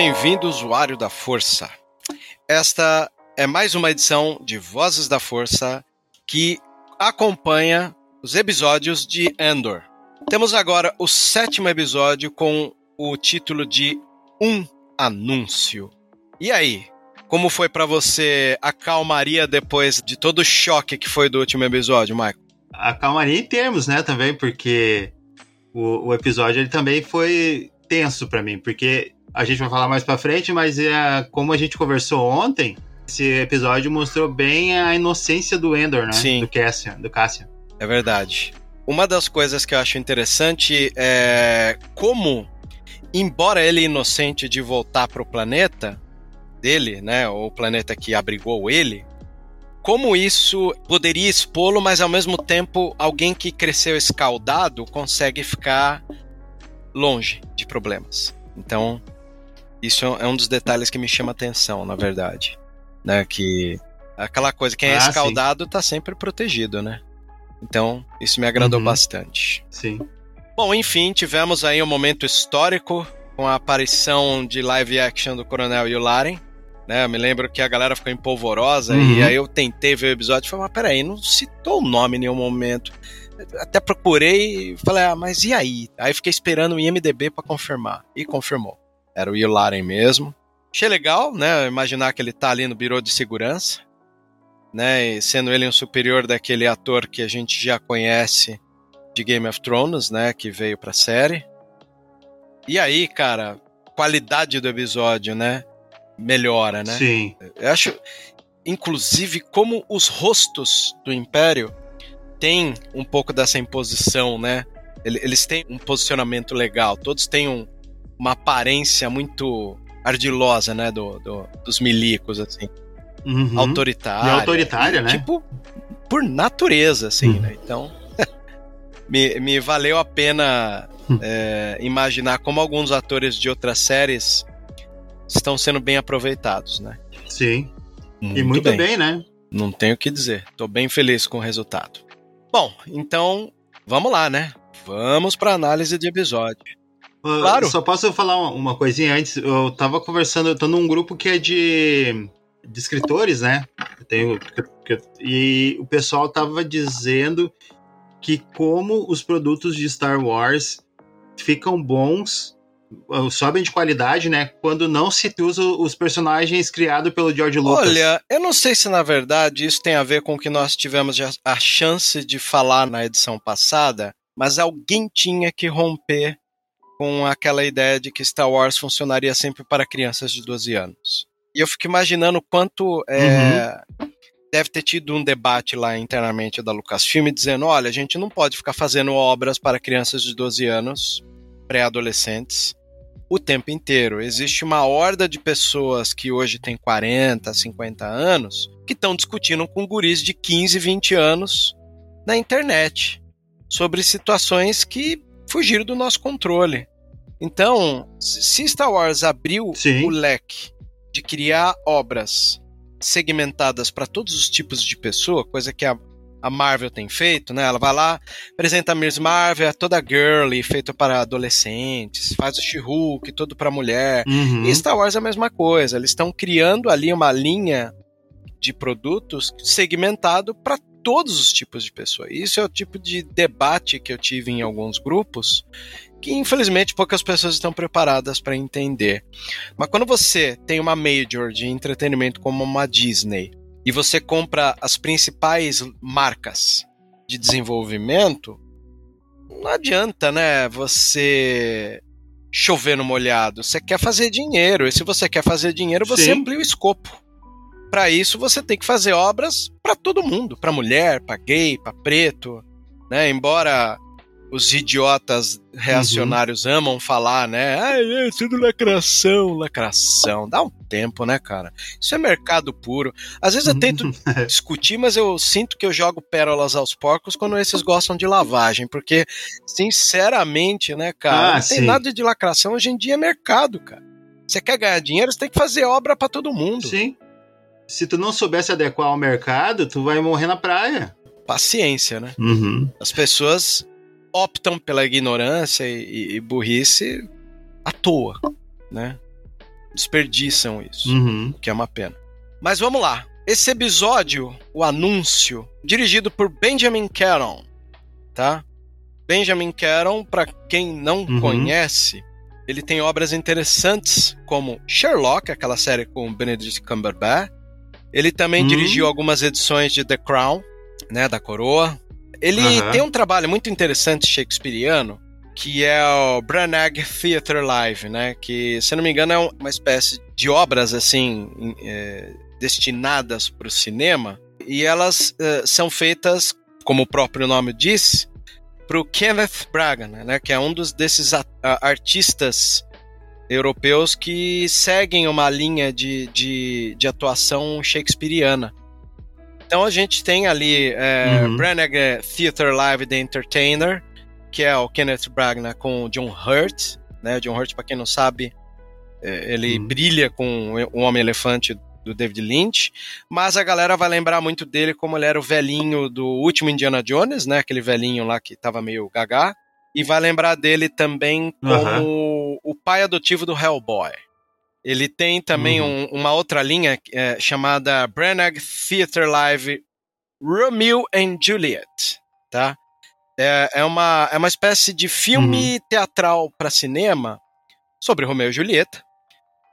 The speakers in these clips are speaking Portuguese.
Bem-vindo, usuário da Força. Esta é mais uma edição de Vozes da Força que acompanha os episódios de Endor. Temos agora o sétimo episódio com o título de Um Anúncio. E aí, como foi pra você a calmaria depois de todo o choque que foi do último episódio, Michael? a calmaria em termos, né, também, porque o, o episódio ele também foi tenso pra mim, porque a gente vai falar mais pra frente, mas é, como a gente conversou ontem, esse episódio mostrou bem a inocência do Endor, né? Sim. Do Cassian, do Cassian. É verdade. Uma das coisas que eu acho interessante é como, embora ele inocente de voltar pro planeta dele, né, ou o planeta que abrigou ele, como isso poderia expô-lo, mas ao mesmo tempo alguém que cresceu escaldado consegue ficar longe de problemas. Então, isso é um dos detalhes que me chama atenção, na verdade, né, que aquela coisa, quem é Ah, sim. escaldado tá sempre protegido, né? Então, isso me agradou Uhum. bastante. Sim. Bom, enfim, tivemos aí um momento histórico com a aparição de live action do Coronel Yularen. Né, eu me lembro que a galera ficou empolvorosa Uhum. e aí eu tentei ver o episódio e falei, mas peraí, não citou o nome em nenhum momento. Até procurei e falei, ah, mas e aí? Aí fiquei esperando o IMDB pra confirmar. E confirmou. Era o Yularen mesmo. Achei legal, né? Imaginar que ele tá ali no birô de segurança, né? E sendo ele um superior daquele ator que a gente já conhece de Game of Thrones, né? Que veio pra série. E aí, cara, qualidade do episódio, né? Melhora, né? Sim. Eu acho, inclusive, como os rostos do Império têm um pouco dessa imposição, né? Ele- Eles têm um posicionamento legal, todos têm um- uma aparência muito ardilosa, né? Do, do- dos milicos, assim, Uhum. autoritária. E autoritária, né? Tipo, por natureza, assim, Uhum. né? Então, me, me valeu a pena Hum. é, imaginar como alguns atores de outras séries estão sendo bem aproveitados, né? Sim. e muito bem. né? Não tenho o que dizer. Tô bem feliz com o resultado. Bom, então vamos lá, né? Vamos para análise de episódio. Claro. Só posso falar uma, uma coisinha antes? Eu tava conversando, eu tô num grupo que é de, de escritores, né? Eu tenho, e o pessoal tava dizendo que como os produtos de Star Wars ficam bons, sobem de qualidade, né? Quando não se usa os personagens criados pelo George Lucas. Olha, eu não sei se na verdade isso tem a ver com o que nós tivemos a chance de falar na edição passada, mas alguém tinha que romper com aquela ideia de que Star Wars funcionaria sempre para crianças de 12 anos. E eu fico imaginando quanto é, deve ter tido um debate lá internamente da Lucasfilm dizendo: olha, a gente não pode ficar fazendo obras para crianças de 12 anos, pré-adolescentes, o tempo inteiro. Existe uma horda de pessoas que hoje têm 40, 50 anos que estão discutindo com guris de 15, 20 anos na internet sobre situações que fugiram do nosso controle. Então, se Star Wars abriu Sim. o leque de criar obras segmentadas para todos os tipos de pessoa, coisa que a a Marvel tem feito, né? Ela vai lá, apresenta a Miss Marvel, é toda girly, feita para adolescentes, faz o She-Hulk, todo para mulher. Uhum. E Star Wars é a mesma coisa, eles estão criando ali uma linha de produtos segmentado para todos os tipos de pessoa. Isso é o tipo de debate que eu tive em alguns grupos que infelizmente poucas pessoas estão preparadas para entender. Mas quando você tem uma major de entretenimento como uma Disney e você compra as principais marcas de desenvolvimento, não adianta, né, você chover no molhado. Você quer fazer dinheiro, e se você quer fazer dinheiro, você Sim. amplia o escopo. Para isso, você tem que fazer obras para todo mundo, para mulher, para gay, para preto, né? Embora os idiotas reacionários amam falar, né? Ah, é tudo lacração, lacração. Dá um tempo, né, cara? Isso é mercado puro. Às vezes eu tento discutir, mas eu sinto que eu jogo pérolas aos porcos quando esses gostam de lavagem, porque, sinceramente, né, cara, Ah, não tem sim. nada de lacração. Hoje em dia é mercado, cara. Você quer ganhar dinheiro, você tem que fazer obra para todo mundo. Sim. Se tu não soubesse adequar ao mercado, tu vai morrer na praia. Paciência, né? Uhum. As pessoas optam pela ignorância e, e- e burrice à toa, né? Desperdiçam isso, Uhum. o que é uma pena. Mas vamos lá. Esse episódio, o anúncio, dirigido por Benjamin Caron, tá? Benjamin Caron, para quem não Uhum. conhece, ele tem obras interessantes como Sherlock, aquela série com Benedict Cumberbatch. Ele também Hum. dirigiu algumas edições de The Crown, né, da Coroa. Ele tem um trabalho muito interessante shakespeariano, que é o Branagh Theatre Live, né, que, se não me engano, é um- uma espécie de obras assim é, destinadas para o cinema e elas eh, são feitas, como o próprio nome diz, para o Kenneth Branagh, né, que é um dos desses artistas europeus que seguem uma linha de, de, de atuação shakespeariana. Então a gente tem ali é, Uhum. Branagh Theatre Live The Entertainer, que é o Kenneth Branagh com o John Hurt, né? John Hurt, para quem não sabe, é, ele Uhum. brilha com o Homem-Elefante do David Lynch, mas a galera vai lembrar muito dele como ele era o velhinho do último Indiana Jones, né? Aquele velhinho lá que tava meio gagá. E vai lembrar dele também como o pai adotivo do Hellboy. Ele tem também Uhum. um- uma outra linha é, chamada Branagh Theatre Live Romeo and Juliet, tá? É, é, uma, é uma espécie de filme teatral para cinema sobre Romeo e Julieta,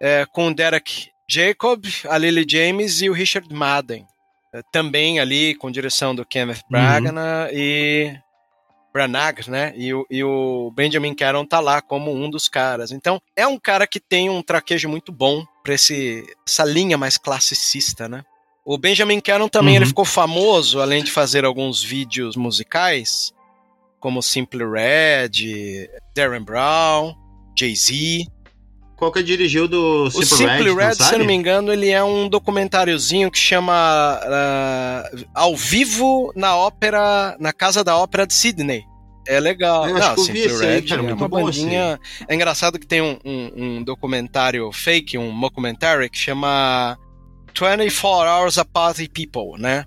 é, com Derek Jacob, a Lily James e o Richard Madden. É, também ali com direção do Kenneth Branagh e Branagh, né? E o, e o Benjamin Caron tá lá como um dos caras. Então, é um cara que tem um traquejo muito bom pra esse, essa linha mais classicista, né? O Benjamin Caron também Uhum. ele ficou famoso, além de fazer alguns vídeos musicais, como Simple Red, Darren Brown, Jay-Z. Qual que dirigiu do O Simple, Simple Red, Red, não se eu não me engano, ele é um documentáriozinho que chama ah, Ao Vivo na Ópera, na Casa da Ópera de Sydney. É legal. Eu acho Não, que eu vi Simple esse aí, Red é muito uma bom esse bandinha. É engraçado que tem um, um- um documentário fake, um mockumentary, que chama 24 Hours a Party People, né?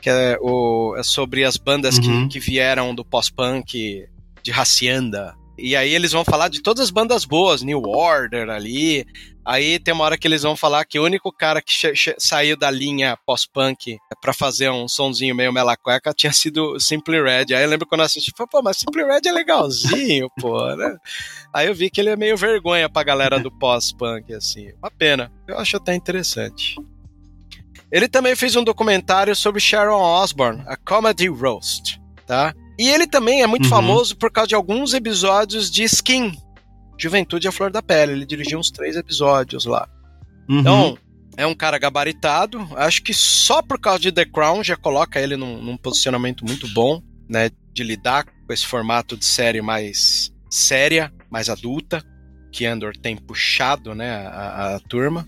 Que é, o, é sobre as bandas Uhum. que, que vieram do pós-punk de Hacienda. E aí eles vão falar de todas as bandas boas, New Order ali. Aí tem uma hora que eles vão falar que o único cara que saiu da linha pós-punk pra fazer um sonzinho meio mela cueca tinha sido o Simple Red. Aí eu lembro quando eu assisti, falei, pô, mas Simple Red é legalzinho, pô, né? Aí eu vi que ele é meio vergonha pra galera do pós-punk, assim. Uma pena. Eu acho até interessante. Ele também fez um documentário sobre Sharon Osbourne, a Comedy Roast, tá? E ele também é muito Uhum. famoso por causa de alguns episódios de Skin, Juventude à Flor da Pele. Ele dirigiu uns três episódios lá. Uhum. Então, é um cara gabaritado. Acho que só por causa de The Crown já coloca ele num, num posicionamento muito bom, né? De lidar com esse formato de série mais séria, mais adulta, que Andor tem puxado, né? A, a turma.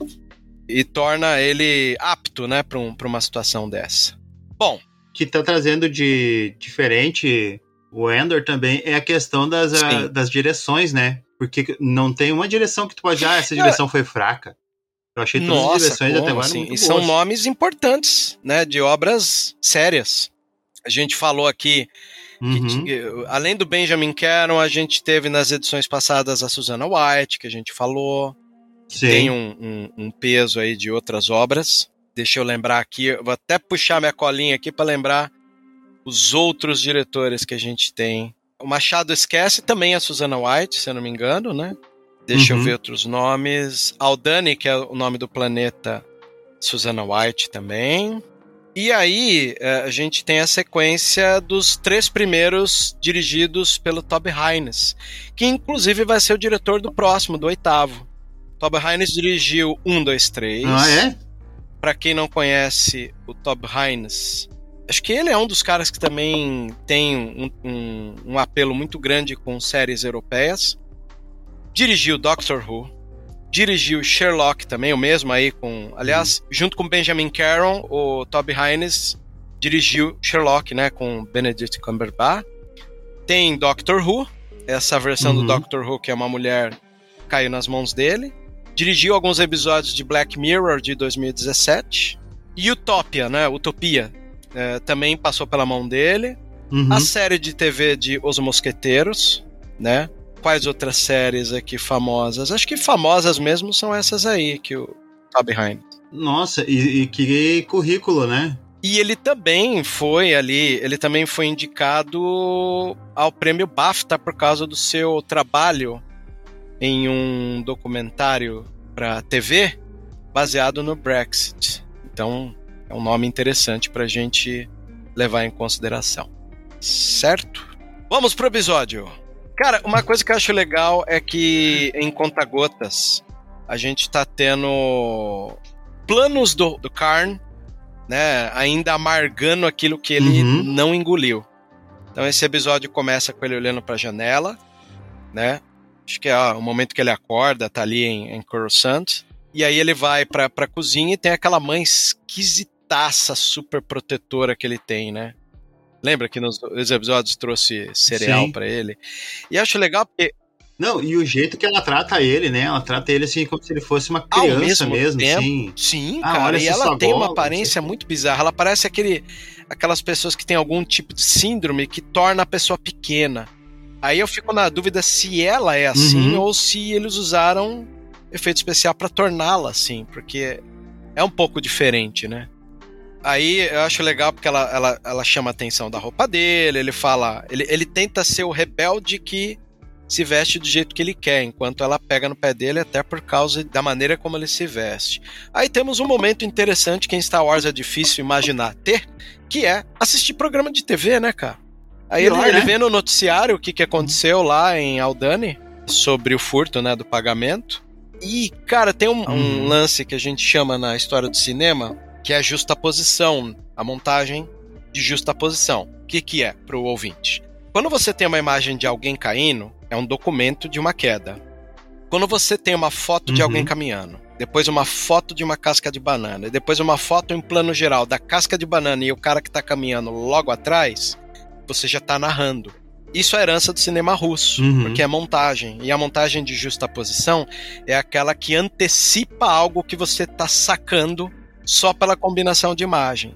E torna ele apto, né? Pra, um, uma situação dessa. Bom, que tá trazendo de diferente o Endor também é a questão das, a- Sim. das direções, né? Porque não tem uma direção que tu pode, ah, essa direção foi fraca. Eu achei todas as Nossa, direções até agora assim? muito E são boas. nomes importantes, né? De obras sérias. A gente falou aqui que Uhum. ti- além do Benjamin Caron, a gente teve nas edições passadas a Susana White, que a gente falou. Sim. Tem um, um- um peso aí de outras obras. Deixa eu lembrar aqui, eu vou até puxar minha colinha aqui para lembrar os outros diretores que a gente tem. O Machado esquece também a Susana White, se eu não me engano, né? Deixa eu Uhum. ver outros nomes. Aldani, que é o nome do planeta, Susana White também. E aí, eh, a gente tem a sequência dos três primeiros dirigidos pelo Toby Haynes, que inclusive vai ser o diretor do próximo, do oitavo. Toby Haynes dirigiu um, dois, três. Ah, é? Pra quem não conhece o Toby Haynes, acho que ele é um dos caras que também tem um, um- um apelo muito grande com séries europeias. Dirigiu Doctor Who, dirigiu Sherlock também, o mesmo aí com, aliás, junto com Benjamin Caron, o Toby Haynes dirigiu Sherlock, né, com Benedict Cumberbatch. Tem Doctor Who, essa versão Uhum. do Doctor Who que é uma mulher caiu nas mãos dele. Dirigiu alguns episódios de Black Mirror de 2017. E Utopia, né? Utopia. eh, também passou pela mão dele. Uhum. A série de TV de Os Mosqueteiros, né? Quais outras séries aqui famosas? Acho que famosas mesmo são essas aí que o Toby Hines. Nossa, e, e que currículo, né? E ele também foi ali, ele também foi indicado ao prêmio BAFTA por causa do seu trabalho em um documentário para TV baseado no Brexit. Então, é um nome interessante para a gente levar em consideração. Certo? Vamos pro episódio. Cara, uma coisa que eu acho legal é que em Conta Gotas a gente tá tendo planos do, do Karn né, ainda amargando aquilo que ele Uhum. não engoliu. Então esse episódio começa com ele olhando para a janela, né? Acho que é ó, o momento que ele acorda, tá ali em, em Coruscant. E aí ele vai pra, pra cozinha e tem aquela mãe esquisitaça, super protetora que ele tem, né? Lembra que nos, nos episódios trouxe cereal pra ele? E acho legal porque Não, e o jeito que ela trata ele, né? Ela trata ele assim como se ele fosse uma Ao criança mesmo mesmo, tempo, assim. Sim, Ah, cara, e ela tem uma bola, aparência não sei. muito bizarra. Ela parece aquele, aquelas pessoas que têm algum tipo de síndrome que torna a pessoa pequena. Aí eu fico na dúvida se ela é assim Uhum. ou se eles usaram efeito especial pra torná-la assim, porque é um pouco diferente, né? Aí eu acho legal porque ela, ela, ela chama a atenção da roupa dele, ele fala. Ele, ele tenta ser o rebelde que se veste do jeito que ele quer, enquanto ela pega no pé dele, até por causa da maneira como ele se veste. Aí temos um momento interessante que em Star Wars é difícil imaginar ter, que é assistir programa de TV, né, cara? Aí ele, Pior, ele né? vê no noticiário o que, que aconteceu lá em Aldani sobre o furto, né, do pagamento. E, cara, tem um, um Uhum. lance que a gente chama na história do cinema, que é a justaposição, a montagem de justaposição. O que, que é para o ouvinte? Quando você tem uma imagem de alguém caindo, é um documento de uma queda. Quando você tem uma foto de Uhum. alguém caminhando, depois uma foto de uma casca de banana, e depois uma foto em plano geral da casca de banana e o cara que está caminhando logo atrás, você já está narrando. Isso é herança do cinema russo, Uhum. porque é montagem. E a montagem de justaposição é aquela que antecipa algo que você está sacando só pela combinação de imagem.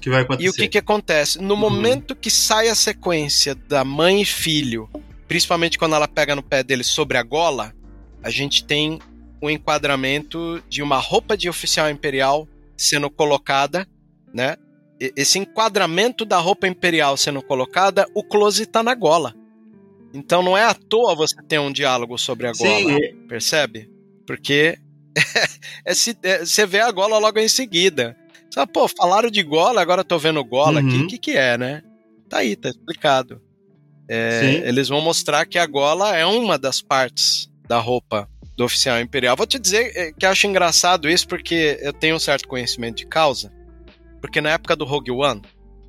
Que vai acontecer. E o que, que acontece? No Uhum. momento que sai a sequência da mãe e filho, principalmente quando ela pega no pé dele sobre a gola, a gente tem um enquadramento de uma roupa de oficial imperial sendo colocada, né? Esse enquadramento da roupa imperial sendo colocada, o close tá na gola. Então não é à toa você ter um diálogo sobre a gola. Sim, Percebe? Porque é é- você vê a gola logo em seguida. Você fala, pô, falaram de gola, agora eu tô vendo gola aqui. Uhum. O que, que é, né? Tá aí, tá explicado. É, eles vão mostrar que a gola é uma das partes da roupa do oficial imperial. Vou te dizer é, que acho engraçado isso porque eu tenho um certo conhecimento de causa. Porque na época do Rogue One,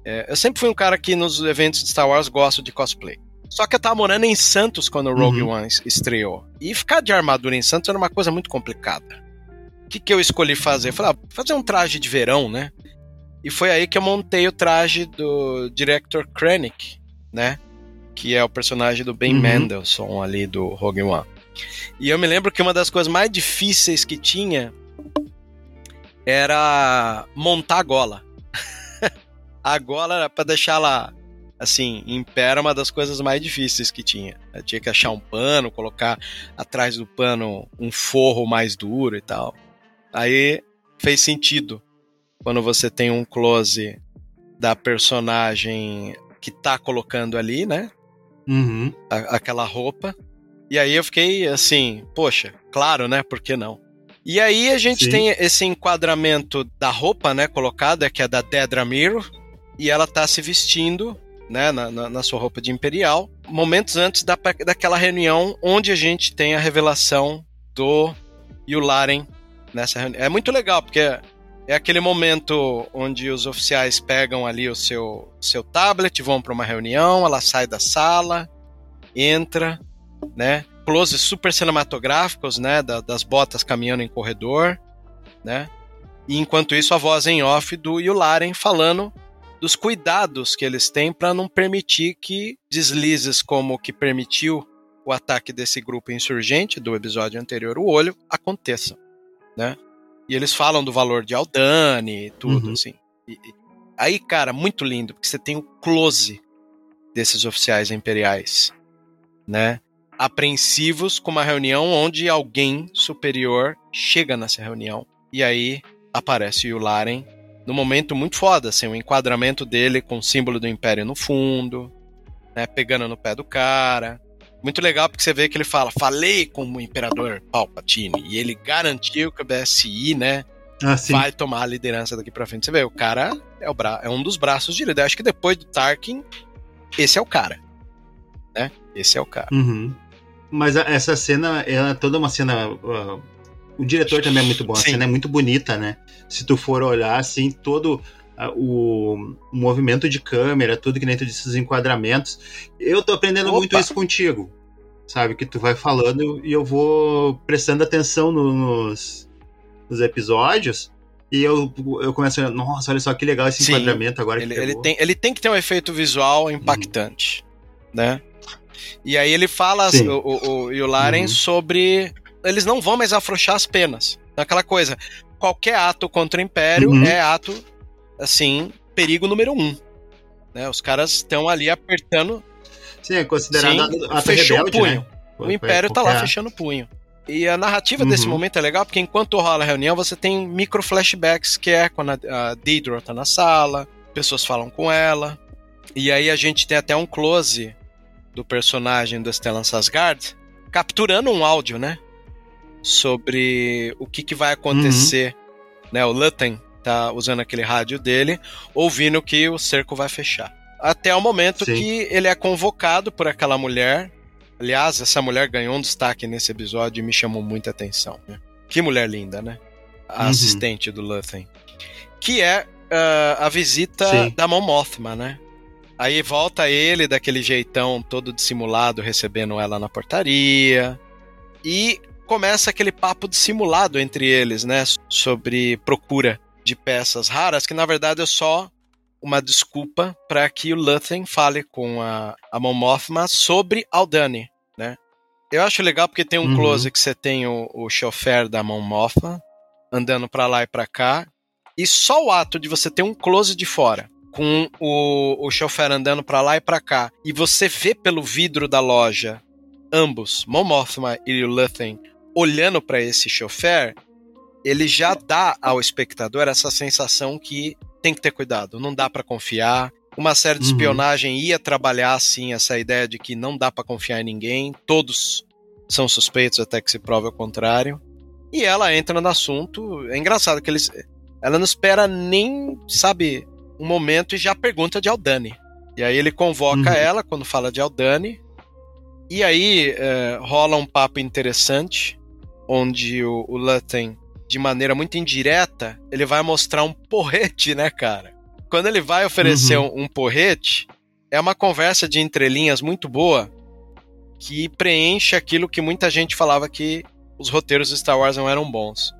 é, eu sempre fui um cara que nos eventos de Star Wars gosto de cosplay. Só que eu tava morando em Santos quando o Rogue Uhum. One es- estreou. E ficar de armadura em Santos era uma coisa muito complicada. O que, que eu escolhi fazer? Eu falei, ah, fazer um traje de verão, né? E foi aí que eu montei o traje do Director Krennic, né? Que é o personagem do Ben Uhum. Mendelsohn ali do Rogue One. E eu me lembro que uma das coisas mais difíceis que tinha era montar a gola. Agora, pra deixar lá, assim, em pé era uma das coisas mais difíceis que tinha. Eu tinha que achar um pano, colocar atrás do pano um forro mais duro e tal. Aí fez sentido quando você tem um close da personagem que tá colocando ali, né? Uhum. a- aquela roupa. E aí eu fiquei assim, poxa, claro, né? Por que não? E aí a gente Sim. tem esse enquadramento da roupa, né, colocada, que é da Dedra Mirror, e ela tá se vestindo, né, na, na- na sua roupa de imperial, momentos antes da, daquela reunião onde a gente tem a revelação do Yularen nessa reunião. É muito legal, porque é aquele momento onde os oficiais pegam ali o seu, seu tablet, vão para uma reunião, ela sai da sala, entra, né? Closes super cinematográficos, né? da- das botas caminhando em corredor, né? E enquanto isso, a voz em off do Yularen falando dos cuidados que eles têm para não permitir que deslizes como o que permitiu o ataque desse grupo insurgente do episódio anterior, o olho, aconteçam, né? E eles falam do valor de Aldani e tudo, Uhum. assim. E- e- aí, cara, muito lindo, porque você tem o close desses oficiais imperiais, né? Apreensivos com uma reunião onde alguém superior chega nessa reunião. E aí aparece o Laren num momento muito foda, assim, o enquadramento dele com o símbolo do Império no fundo, né? Pegando no pé do cara. Muito legal porque você vê que ele fala, falei com o Imperador Palpatine, e ele garantiu que o BSI, né, Ah, vai tomar a liderança daqui pra frente. Você vê, o cara é, o bra é um dos braços direitos. Eu acho que depois do Tarkin, esse é o cara. Né? Esse é o cara. Uhum. Mas a- essa cena, ela é toda uma cena. ah, o diretor também é muito bom. A Sim. cena é muito bonita, né? Se tu for olhar, assim, todo ah, o, movimento de câmera, tudo que dentro desses enquadramentos. Eu tô aprendendo Opa! muito isso contigo. Sabe? Que tu vai falando e eu vou prestando atenção no- nos, nos episódios. E eu, eu começo a. Nossa, olha só que legal esse Sim. enquadramento agora Ele, ele tem, ele tem que ter um efeito visual impactante. Né? E aí ele fala, Sim. o, o, o Yularen, Uhum. sobre. Eles não vão mais afrouxar as penas. Aquela coisa. Qualquer ato contra o Império Uhum. é ato, assim, perigo número um. Né? Os caras estão ali apertando Sim, é considerado Sim, ato fechou rebelde, o punho. né? O Império tá lá fechando o punho. E a narrativa desse Uhum. momento é legal, porque enquanto rola a reunião, você tem micro flashbacks, que é quando a, a Deidre tá na sala, pessoas falam com ela. E aí a gente tem até um close do personagem do Stellan Sasgard capturando um áudio, né? Sobre o que, que vai acontecer. Né? O Lutten tá usando aquele rádio dele, ouvindo que o cerco vai fechar. Até o momento Sim. que ele é convocado por aquela mulher. Aliás, essa mulher ganhou um destaque nesse episódio e me chamou muita atenção. né? Que mulher linda, né? A Uhum. assistente do Lutten. Que é ah, a visita Sim. da Mon Mothma, né? Aí volta ele daquele jeitão todo dissimulado, recebendo ela na portaria. E começa aquele papo dissimulado entre eles, né? Sobre procura de peças raras, que na verdade é só uma desculpa para que o Luthen fale com a, a Mon Mothma sobre Aldani, né? Eu acho legal porque tem um Uhum. close que você tem o, o chofer da Mon Mothma andando para lá e para cá, e só o ato de você ter um close de fora com o, o chofer andando para lá e para cá, e você vê pelo vidro da loja ambos, Mon Mothma e Luthen, olhando para esse chofer, ele já dá ao espectador essa sensação que tem que ter cuidado, não dá para confiar. Uma série de Uhum. espionagem ia trabalhar assim essa ideia de que não dá para confiar em ninguém, todos são suspeitos até que se prove o contrário. E ela entra no assunto, é engraçado que eles ela não espera nem, sabe, um momento e já pergunta de Aldani. E aí ele convoca Uhum. ela quando fala de Aldani. E aí eh, rola um papo interessante, onde o, o Lutten, de maneira muito indireta, ele vai mostrar um porrete, né, cara? Quando ele vai oferecer Uhum. um, um porrete, é uma conversa de entrelinhas muito boa que preenche aquilo que muita gente falava que os roteiros de Star Wars não eram bons.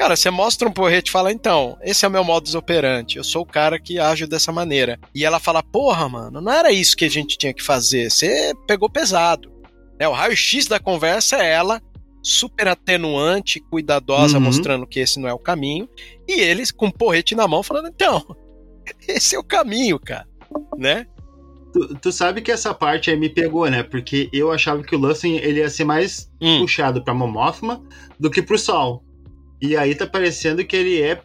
Cara, você mostra um porrete e fala, então, esse é o meu modus operandi, eu sou o cara que age dessa maneira. E ela fala, porra, mano, não era isso que a gente tinha que fazer, você pegou pesado. Né, o raio-x da conversa é ela, super atenuante, cuidadosa, Uhum. mostrando que esse não é o caminho, e eles com o porrete na mão falando, então, Esse é o caminho, cara. Né? Tu, tu sabe que essa parte aí me pegou, né? Porque eu achava que o Luthen ele ia ser mais Hum. puxado pra Momothma do que pro Sol. E aí tá parecendo que ele é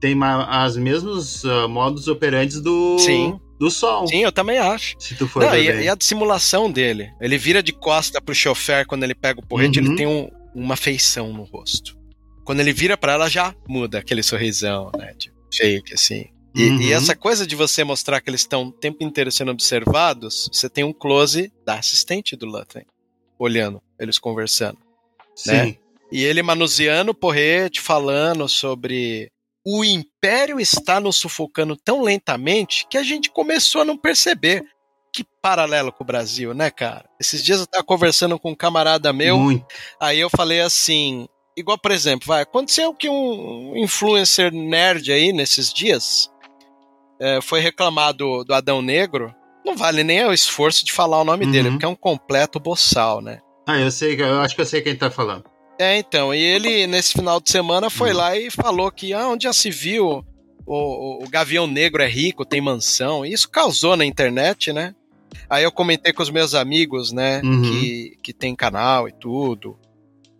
tem as mesmos ah, modos operantes do Sim. do Sol. Sim, eu também acho. Se tu for Não, ver e, e a dissimulação dele. Ele vira de costa pro chofer quando ele pega o porrete, Uhum. ele tem um- uma feição no rosto. Quando ele vira pra ela, já muda aquele sorrisão, né? Tipo, fake, assim. E, Uhum. e essa coisa de você mostrar que eles estão o tempo inteiro sendo observados, você tem um close da assistente do Luthen, olhando, eles conversando. né? E ele manuseando o porrete, falando sobre o império está nos sufocando tão lentamente que a gente começou a não perceber. Que paralelo com o Brasil, né, cara? Esses dias eu tava conversando com um camarada meu, Muito. aí eu falei assim, igual por exemplo, vai, aconteceu que um influencer nerd aí nesses dias é, foi reclamar do, do Adão Negro, não vale nem o esforço de falar o nome Uhum. dele, porque é um completo boçal, né? Ah, eu sei, eu acho que eu sei quem tá falando. É, então, e ele, nesse final de semana, foi lá e falou que, ah, onde já se viu, o, o, Gavião Negro é rico, tem mansão, e isso causou na internet, né? Aí eu comentei com os meus amigos, né, Uhum. que, que tem canal e tudo,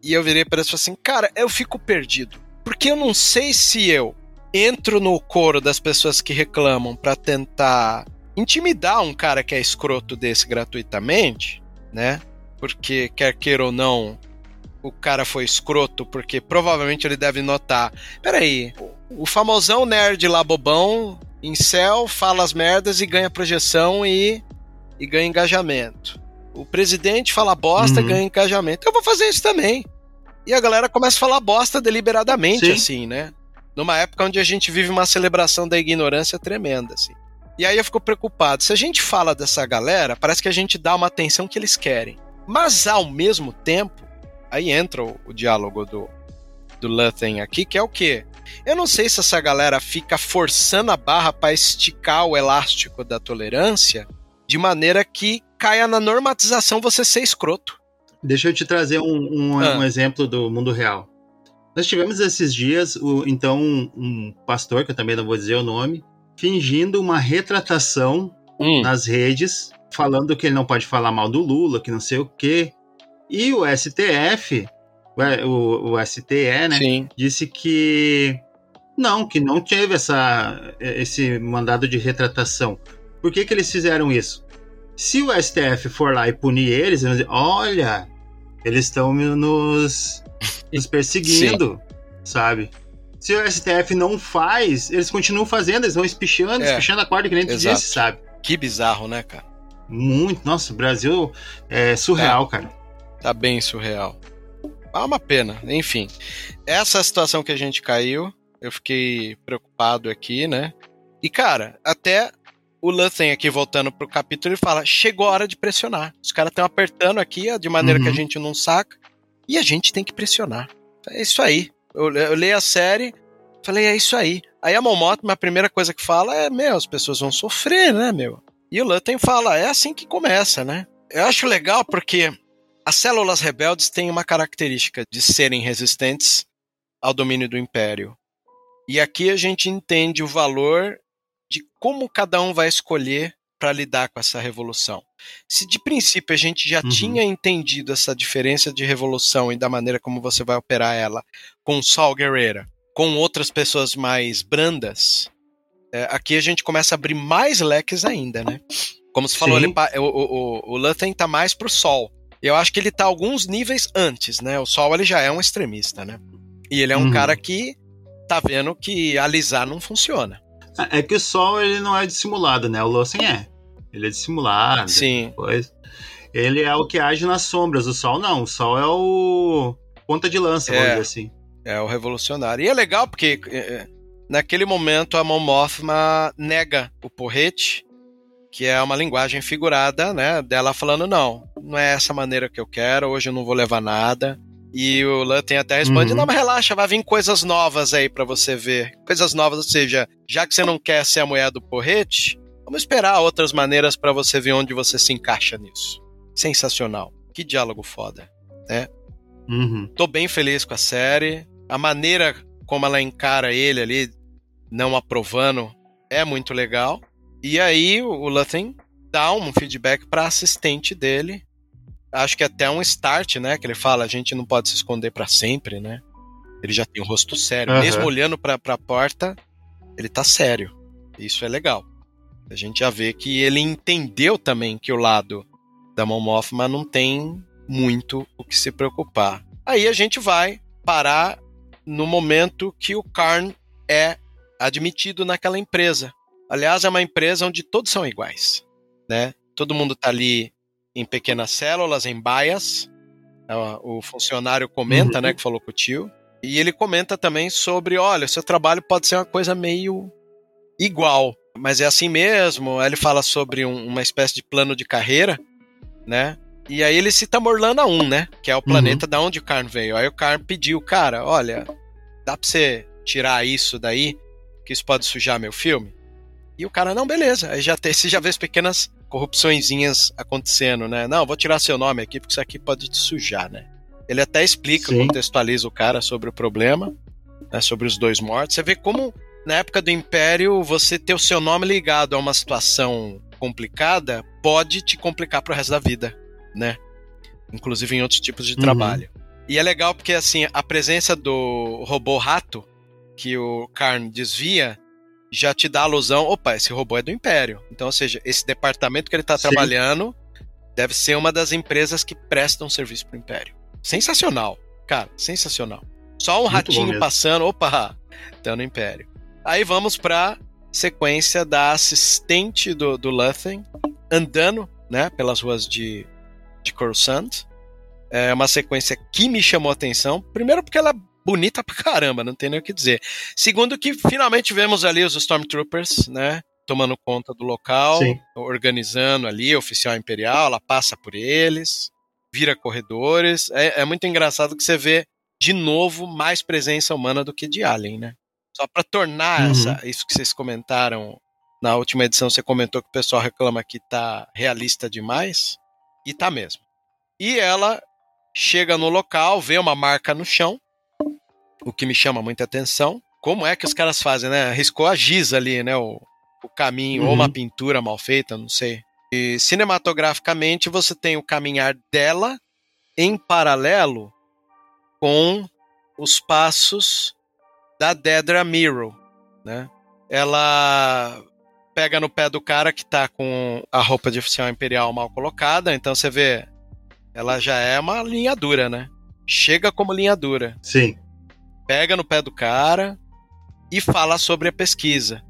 e eu virei para eles e falei assim, cara, eu fico perdido, porque eu não sei se eu entro no coro das pessoas que reclamam pra tentar intimidar um cara que é escroto desse gratuitamente, né? Porque quer queira ou não, o cara foi escroto, porque provavelmente ele deve notar. Peraí, o o famosão nerd lá bobão, em céu, fala as merdas e ganha projeção e, e ganha engajamento. O presidente fala bosta e Uhum. ganha engajamento. Eu vou fazer isso também. E a galera começa a falar bosta deliberadamente, Sim. assim, né? Numa época onde a gente vive uma celebração da ignorância tremenda, assim. E aí eu fico preocupado. Se a gente fala dessa galera, parece que a gente dá uma atenção que eles querem. Mas ao mesmo tempo, aí entra o, o diálogo do, do Luthen aqui, que é o quê? Eu não sei se essa galera fica forçando a barra para esticar o elástico da tolerância de maneira que caia na normatização você ser escroto. Deixa eu te trazer um, um, Ah. um exemplo do mundo real. Nós tivemos esses dias, o, então, um, um pastor, que eu também não vou dizer o nome, fingindo uma retratação Hum, nas redes, falando que ele não pode falar mal do Lula, que não sei o quê. E o STF, o, o, STE, né, sim. disse que não, que não teve essa, esse mandado de retratação. Por que, que eles fizeram isso? Se o STF for lá e punir eles, eles dizer, olha, eles estão nos, nos perseguindo, sabe? Se o STF não faz, eles continuam fazendo, eles vão espichando, É, espichando a corda que nem tu disse, sabe? Que bizarro, né, cara? Muito. Nossa, o Brasil é surreal, cara. Tá bem surreal. Ah, uma pena. Enfim, essa é a situação que a gente caiu. Eu fiquei preocupado aqui, né? E, cara, até o Luthen aqui voltando pro capítulo, ele fala: chegou a hora de pressionar. Os caras estão apertando aqui ó, de maneira Uhum. que a gente não saca. E a gente tem que pressionar. É isso aí. Eu, eu leio a série, falei: é isso aí. Aí a Momothma, a primeira coisa que fala é: meu, as pessoas vão sofrer, né, meu? E o Luthen fala: é assim que começa, né? Eu acho legal porque as células rebeldes têm uma característica de serem resistentes ao domínio do império. E aqui a gente entende o valor de como cada um vai escolher para lidar com essa revolução. Se de princípio a gente já Uhum. tinha entendido essa diferença de revolução e da maneira como você vai operar ela com Saul Guerreira, com outras pessoas mais brandas, é, aqui a gente começa a abrir mais leques ainda, né? Como se falou, Sim. ele pa- o, o, o, o Luthen tá mais pro Sol. Eu acho que ele tá alguns níveis antes, né? O Sol ele já é um extremista, né? E ele é um Uhum. cara que tá vendo que alisar não funciona. É que o Sol ele não é dissimulado, né? O Lawson é. Ele é dissimulado. Sim. Pois. Ele é o que age nas sombras. O Sol não. O Sol é o ponta de lança, vamos É. dizer assim. É o revolucionário. E é legal porque é, é, naquele momento a Mon Mothma nega o porrete, que é uma linguagem figurada, né? Dela falando, não, não é essa maneira que eu quero, hoje eu não vou levar nada. E o Luthen até responde, Uhum. não, mas relaxa, vai vir coisas novas aí pra você ver. Coisas novas, ou seja, já que você não quer ser a mulher do porrete, vamos esperar outras maneiras pra você ver onde você se encaixa nisso. Sensacional. Que diálogo foda. Uhum. Tô bem feliz com a série. A maneira como ela encara ele ali, não aprovando é muito legal. E aí o Luthen dá um feedback para assistente dele. Acho que até um start, né? Que ele fala, a gente não pode se esconder para sempre, né? Ele já tem um rosto sério. Uhum. Mesmo olhando para a porta, ele tá sério. Isso é legal. A gente já vê que ele entendeu também que o lado da Mothma não tem muito o que se preocupar. Aí a gente vai parar no momento que o Karn é admitido naquela empresa. Aliás, é uma empresa onde todos são iguais, né? Todo mundo tá ali em pequenas células, em baias. O funcionário comenta, Uhum. né, que falou com o tio. E ele comenta também sobre, olha, seu trabalho pode ser uma coisa meio igual, mas é assim mesmo. Aí ele fala sobre um- uma espécie de plano de carreira, né? E aí ele cita Morlana 1, né? Que é o planeta da onde o Karn veio. Aí o Karn pediu, cara, olha, dá pra você tirar isso daí, que isso pode sujar meu filme? E o cara, não, beleza. Aí já tem, você já vê as pequenas corrupçõezinhas acontecendo, né? Não, vou tirar seu nome aqui, porque isso aqui pode te sujar, né? Ele até explica, Sim. contextualiza o cara sobre o problema, né, sobre os dois mortos. Você vê como, na época do Império, você ter o seu nome ligado a uma situação complicada pode te complicar pro resto da vida, né? Inclusive em outros tipos de Uhum. trabalho. E é legal porque, assim, a presença do robô rato, que o Karn desvia, já te dá a alusão, opa, esse robô é do Império. Então, ou seja, esse departamento que ele está trabalhando deve ser uma das empresas que prestam serviço pro Império. Sensacional, cara, sensacional. Só um Muito ratinho passando, opa, tá no Império. Aí vamos pra sequência da assistente do, do Luthen andando, né, pelas ruas de, de Coruscant. É uma sequência que me chamou a atenção. Primeiro porque ela é bonita pra caramba, não tem nem o que dizer. Segundo que finalmente vemos ali os Stormtroopers, né, tomando conta do local, Sim. organizando ali, oficial imperial, ela passa por eles, vira corredores. É, é muito engraçado que você vê de novo mais presença humana do que de Alien, né? Só pra tornar Uhum. essa, isso que vocês comentaram na última edição, você comentou que o pessoal reclama que tá realista demais, e tá mesmo. E ela chega no local, vê uma marca no chão, o que me chama muita atenção. Como é que os caras fazem, né? Riscou a giz ali, né? O, o caminho, ou Uhum. uma pintura mal feita, não sei. E cinematograficamente você tem o caminhar dela em paralelo com os passos da Dedra Miro, né? Ela pega no pé do cara que tá com a roupa de oficial imperial mal colocada, então você vê, ela já é uma linha dura, né? Chega como linha dura Sim. Pega no pé do cara e fala sobre a pesquisa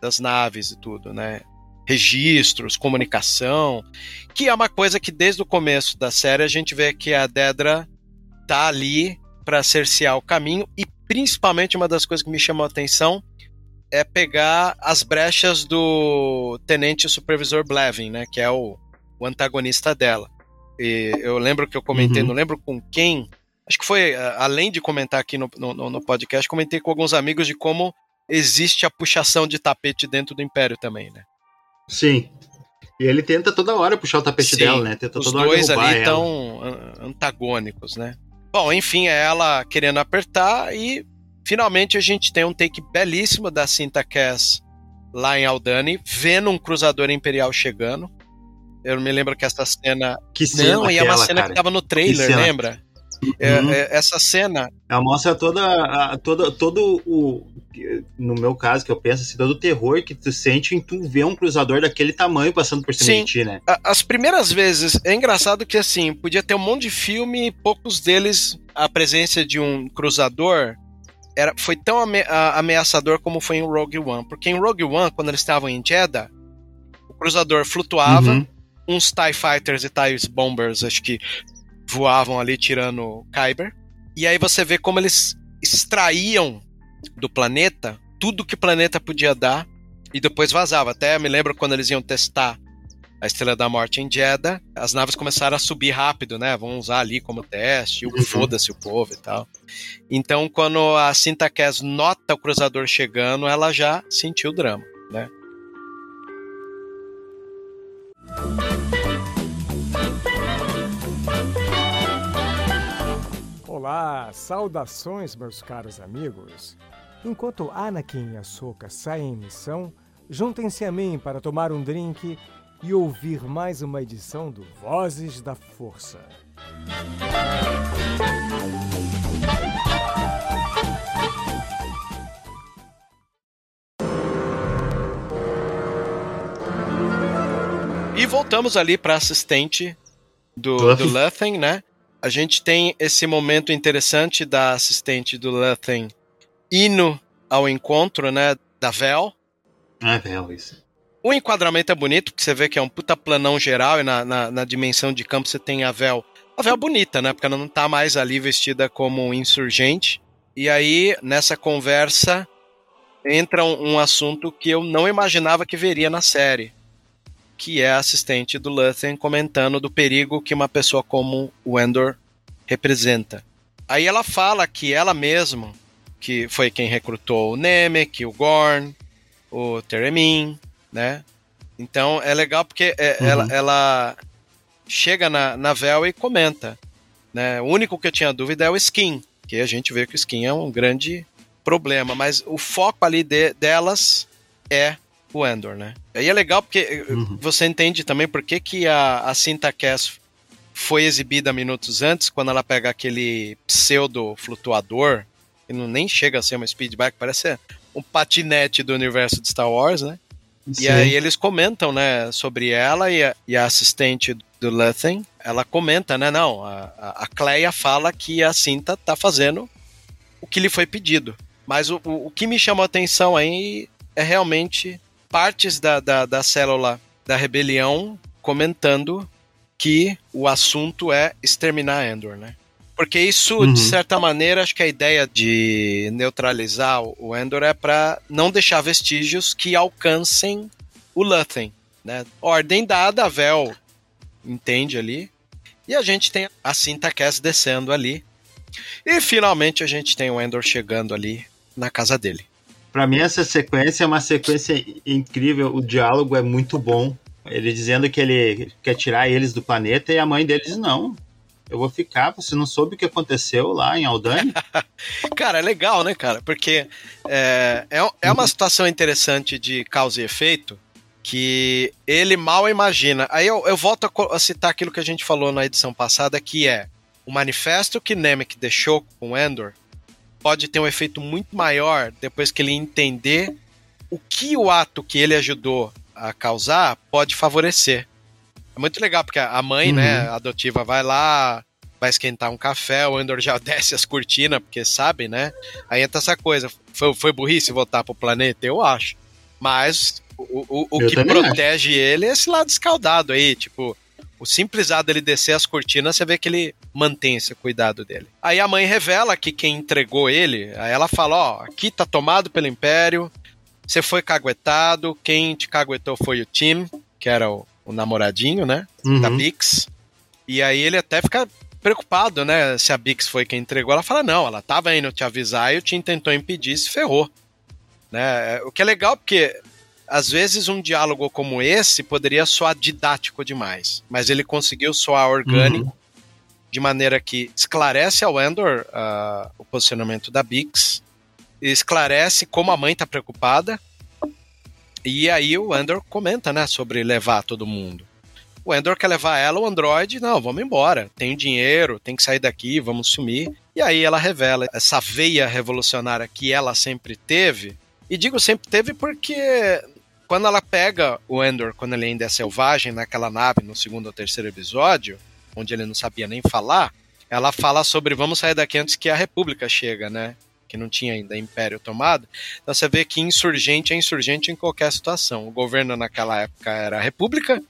das naves e tudo, né? Registros, comunicação, que é uma coisa que desde o começo da série a gente vê que a Dedra tá ali para cercear o caminho e principalmente uma das coisas que me chamou a atenção é pegar as brechas do tenente supervisor Blevin, né, que é o, o antagonista dela. E eu lembro que eu comentei, Uhum. não lembro com quem, acho que foi, a- além de comentar aqui no, no, no podcast, comentei com alguns amigos de como existe a puxação de tapete dentro do Império também, né? Sim. E ele tenta toda hora puxar o tapete Sim, dela, né? Tenta Os dois ali estão antagônicos, né? Bom, enfim, é ela querendo apertar e finalmente a gente tem um take belíssimo da Cinta Cass lá em Aldani, vendo um cruzador imperial chegando. Eu me lembro que essa cena. Que cena Não, e é uma cena cara. que tava no trailer, lembra? É, Uhum. é, essa cena. Ela mostra toda, a- toda, todo o. No meu caso, que eu penso assim, todo o terror que tu sente em tu ver um cruzador daquele tamanho passando por cima Sim. de ti, né? As primeiras vezes, é engraçado que assim, podia ter um monte de filme e poucos deles, a presença de um cruzador era, foi tão ame- ameaçador como foi em Rogue One. Porque em Rogue One, quando eles estavam em Jeddah, o cruzador flutuava, Uhum. uns TIE Fighters e TIE Bombers, acho que voavam ali tirando Kyber. E aí você vê como eles extraíam do planeta tudo que o planeta podia dar e depois vazava. Até me lembro quando eles iam testar a Estrela da Morte em Jeddah, as naves começaram a subir rápido, né? Vão usar ali como teste, o Uhum. foda-se o povo e tal. Então, quando a Cinta Cass nota o cruzador chegando, ela já sentiu o drama, né? Olá, saudações, meus caros amigos. Enquanto Anakin e Ahsoka saem em missão, juntem-se a mim para tomar um drink e ouvir mais uma edição do Vozes da Força. E voltamos ali para assistente do, do né? A gente tem esse momento interessante da assistente do Luthen indo ao encontro, né, da Vel. Ah, Vel, isso. O enquadramento é bonito, porque você vê que é um puta planão geral e na, na, na dimensão de campo você tem a Vel. A Vel bonita, né? Porque ela não tá mais ali vestida como insurgente. E aí, nessa conversa, entra um, um assunto que eu não imaginava que veria na série que é a assistente do Luthen comentando do perigo que uma pessoa como o Endor representa. Aí ela fala que ela mesma, que foi quem recrutou o Nemec, o Gorn, o Teremin, né? Então é legal porque é, uhum. ela, ela, chega na, na Vel e comenta. Né? O único que eu tinha dúvida é o Skin, que a gente vê que o Skin é um grande problema, mas o foco ali de, delas é o Endor, né? Aí é legal porque eh, uhum. você entende também por que, que a, a Cinta Cass foi exibida minutos antes, quando ela pega aquele pseudo flutuador, que não nem chega a ser uma speedback, parece um patinete do universo de Star Wars, né? Sim. E aí eles comentam, né, sobre ela e a, e a assistente do Luthen, ela comenta, né, não, a, a Cleia fala que a Cinta tá fazendo o que lhe foi pedido. Mas o, o, o que me chamou a atenção aí é realmente partes da, da, da célula da rebelião comentando que o assunto é exterminar Endor, né? Porque isso, uhum. de certa maneira, acho que a ideia de neutralizar o Endor é para não deixar vestígios que alcancem o Luthen, né? Ordem dada, a Vel entende ali. E a gente tem a Cinta Cass descendo ali. E finalmente a gente tem o Endor chegando ali na casa dele. Para mim, essa sequência é uma sequência incrível. O diálogo é muito bom. Ele dizendo que ele quer tirar eles do planeta e a mãe deles não. Eu vou ficar, você não soube o que aconteceu lá em Aldani? cara, é legal, né, cara? Porque é, é, é uma situação interessante de causa e efeito que ele mal imagina. Aí eu, eu volto a, a citar aquilo que a gente falou na edição passada, que é o manifesto que Nemec deixou com Endor pode ter um efeito muito maior depois que ele entender o que o ato que ele ajudou a causar pode favorecer. É muito legal, porque a mãe, né, uhum. né, adotiva, vai lá, vai esquentar um café, o Andor já desce as cortinas, porque sabe, né? Aí entra essa coisa. Foi, foi burrice voltar pro planeta? Eu acho. Mas o, o, o que protege acho. ele é esse lado escaldado aí, tipo, o simples ato dele descer as cortinas, você vê que ele mantém esse cuidado dele. Aí a mãe revela que quem entregou ele, aí ela fala: Ó, aqui tá tomado pelo Império, você foi caguetado, quem te caguetou foi o Tim, que era o, o namoradinho, né? Uhum. Da Bix. E aí ele até fica preocupado, né? Se a Bix foi quem entregou. Ela fala: Não, ela tava indo te avisar e o Tim tentou impedir se ferrou. Né? O que é legal porque às vezes um diálogo como esse poderia soar didático demais, mas ele conseguiu soar orgânico, uhum. de maneira que esclarece ao Endor uh, o posicionamento da Bix, esclarece como a mãe está preocupada, e aí o Endor comenta, né, sobre levar todo mundo. O Endor quer levar ela, o Android, não, vamos embora, tem dinheiro, tem que sair daqui, vamos sumir. E aí ela revela essa veia revolucionária que ela sempre teve, e digo sempre teve porque quando ela pega o Endor, quando ele ainda é selvagem, naquela nave, no segundo ou terceiro episódio, onde ele não sabia nem falar, ela fala sobre vamos sair daqui antes que a República chega, né? Que não tinha ainda Império tomado. Então você vê que insurgente é insurgente em qualquer situação. O governo naquela época era a República,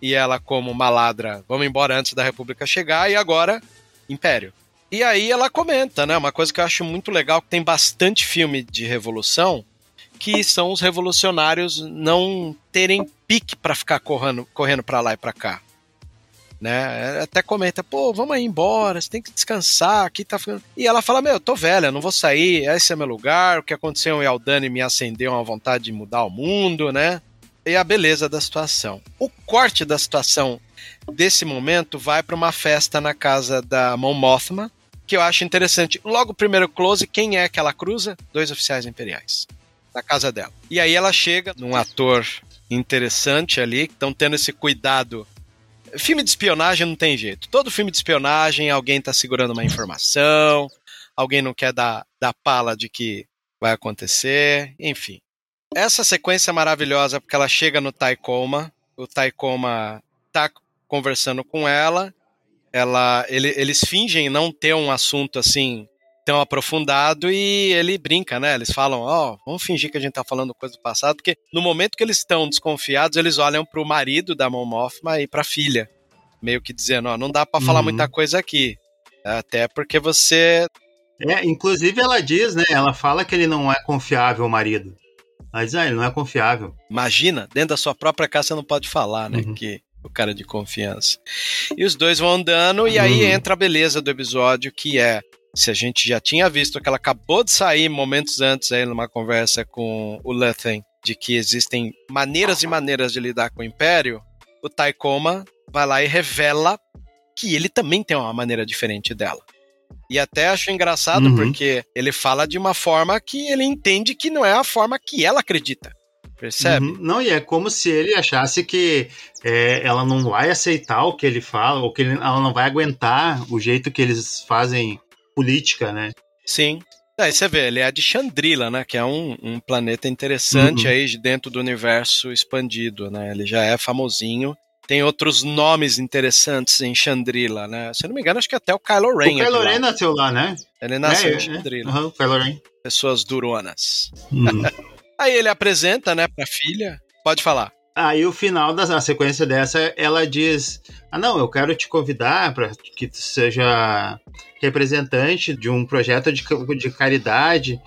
e ela, como maladra, vamos embora antes da República chegar, e agora Império. E aí ela comenta, né? Uma coisa que eu acho muito legal, que tem bastante filme de revolução, que são os revolucionários não terem pique para ficar correndo, correndo para lá e para cá. Né? Até comenta, pô, vamos aí embora, você tem que descansar, aqui tá ficando... E ela fala, meu, eu tô velha, não vou sair, esse é meu lugar, o que aconteceu em Aldani me acendeu uma vontade de mudar o mundo, né? E a beleza da situação. O corte da situação desse momento vai para uma festa na casa da Mon Mothma, que eu acho interessante. Logo, primeiro close, quem é que ela cruza? Dois oficiais imperiais. Na casa dela. E aí ela chega num ator interessante ali, que estão tendo esse cuidado. Filme de espionagem não tem jeito. Todo filme de espionagem, alguém tá segurando uma informação, alguém não quer dar, dar pala de que vai acontecer, enfim. Essa sequência é maravilhosa porque ela chega no Taikoma, o Taikoma tá conversando com ela, ela ele, eles fingem não ter um assunto assim tão aprofundado e ele brinca, né? Eles falam, ó, oh, vamos fingir que a gente tá falando coisa do passado, porque no momento que eles estão desconfiados, eles olham pro marido da Mon Mothma e pra filha, meio que dizendo, ó, oh, não dá para falar uhum. muita coisa aqui, até porque você... É, inclusive ela diz, né, ela fala que ele não é confiável, o marido. Mas ah, ele não é confiável. Imagina, dentro da sua própria casa você não pode falar, né, uhum. que o cara de confiança. E os dois vão andando e aí uhum. entra a beleza do episódio, que é se a gente já tinha visto que ela acabou de sair momentos antes aí numa conversa com o Luthen de que existem maneiras e maneiras de lidar com o Império, o Taikoma vai lá e revela que ele também tem uma maneira diferente dela. E até acho engraçado uhum. porque ele fala de uma forma que ele entende que não é a forma que ela acredita. Percebe? Uhum. Não, e é como se ele achasse que é, ela não vai aceitar o que ele fala, ou que ele, ela não vai aguentar o jeito que eles fazem política, né? Sim. Aí você vê, ele é de Chandrila, né? Que é um, um planeta interessante uhum. aí dentro do universo expandido, né? Ele já é famosinho. Tem outros nomes interessantes em Chandrila, né? Se eu não me engano, acho que até o Kylo Ren. O é Kylo Ren nasceu lá, né? Ele nasceu é, em Chandrila. É. Uhum, Kylo Ren. Pessoas duronas. Uhum. aí ele apresenta, né, pra filha. Pode falar. Aí o final da sequência dessa, ela diz: Ah, não, eu quero te convidar para que tu seja representante de um projeto de, de caridade.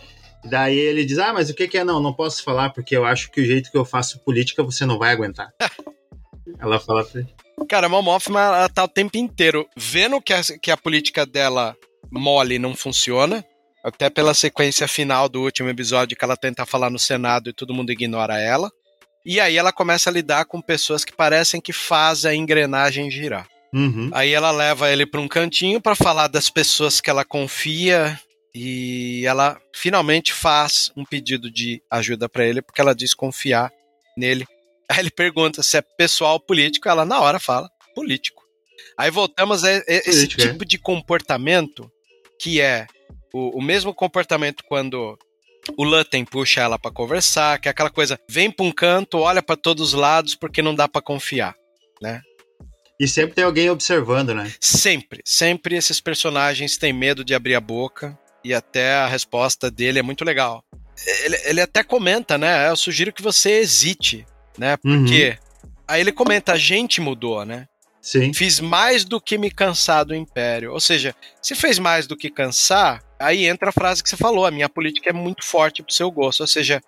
Daí ele diz: Ah, mas o que, que é? Não, não posso falar, porque eu acho que o jeito que eu faço política você não vai aguentar. ela fala pra ele. Cara, a Mom ela tá o tempo inteiro vendo que a, que a política dela mole não funciona. Até pela sequência final do último episódio que ela tenta falar no Senado e todo mundo ignora ela. E aí ela começa a lidar com pessoas que parecem que fazem a engrenagem girar. Uhum. Aí ela leva ele para um cantinho para falar das pessoas que ela confia e ela finalmente faz um pedido de ajuda para ele porque ela diz confiar nele. Aí ele pergunta se é pessoal ou político, ela na hora fala político. Aí voltamos a esse político, é. tipo é. de comportamento que é o, o mesmo comportamento quando o Lutten puxa ela para conversar, que é aquela coisa, vem para um canto, olha para todos os lados porque não dá para confiar, né? E sempre tem alguém observando, né? Sempre, sempre esses personagens têm medo de abrir a boca e até a resposta dele é muito legal. Ele, ele até comenta, né? Eu sugiro que você hesite, né? Porque uhum. aí ele comenta, a gente mudou, né? Sim. Fiz mais do que me cansar do Império. Ou seja, se fez mais do que cansar, aí entra a frase que você falou: a minha política é muito forte pro seu gosto. Ou seja,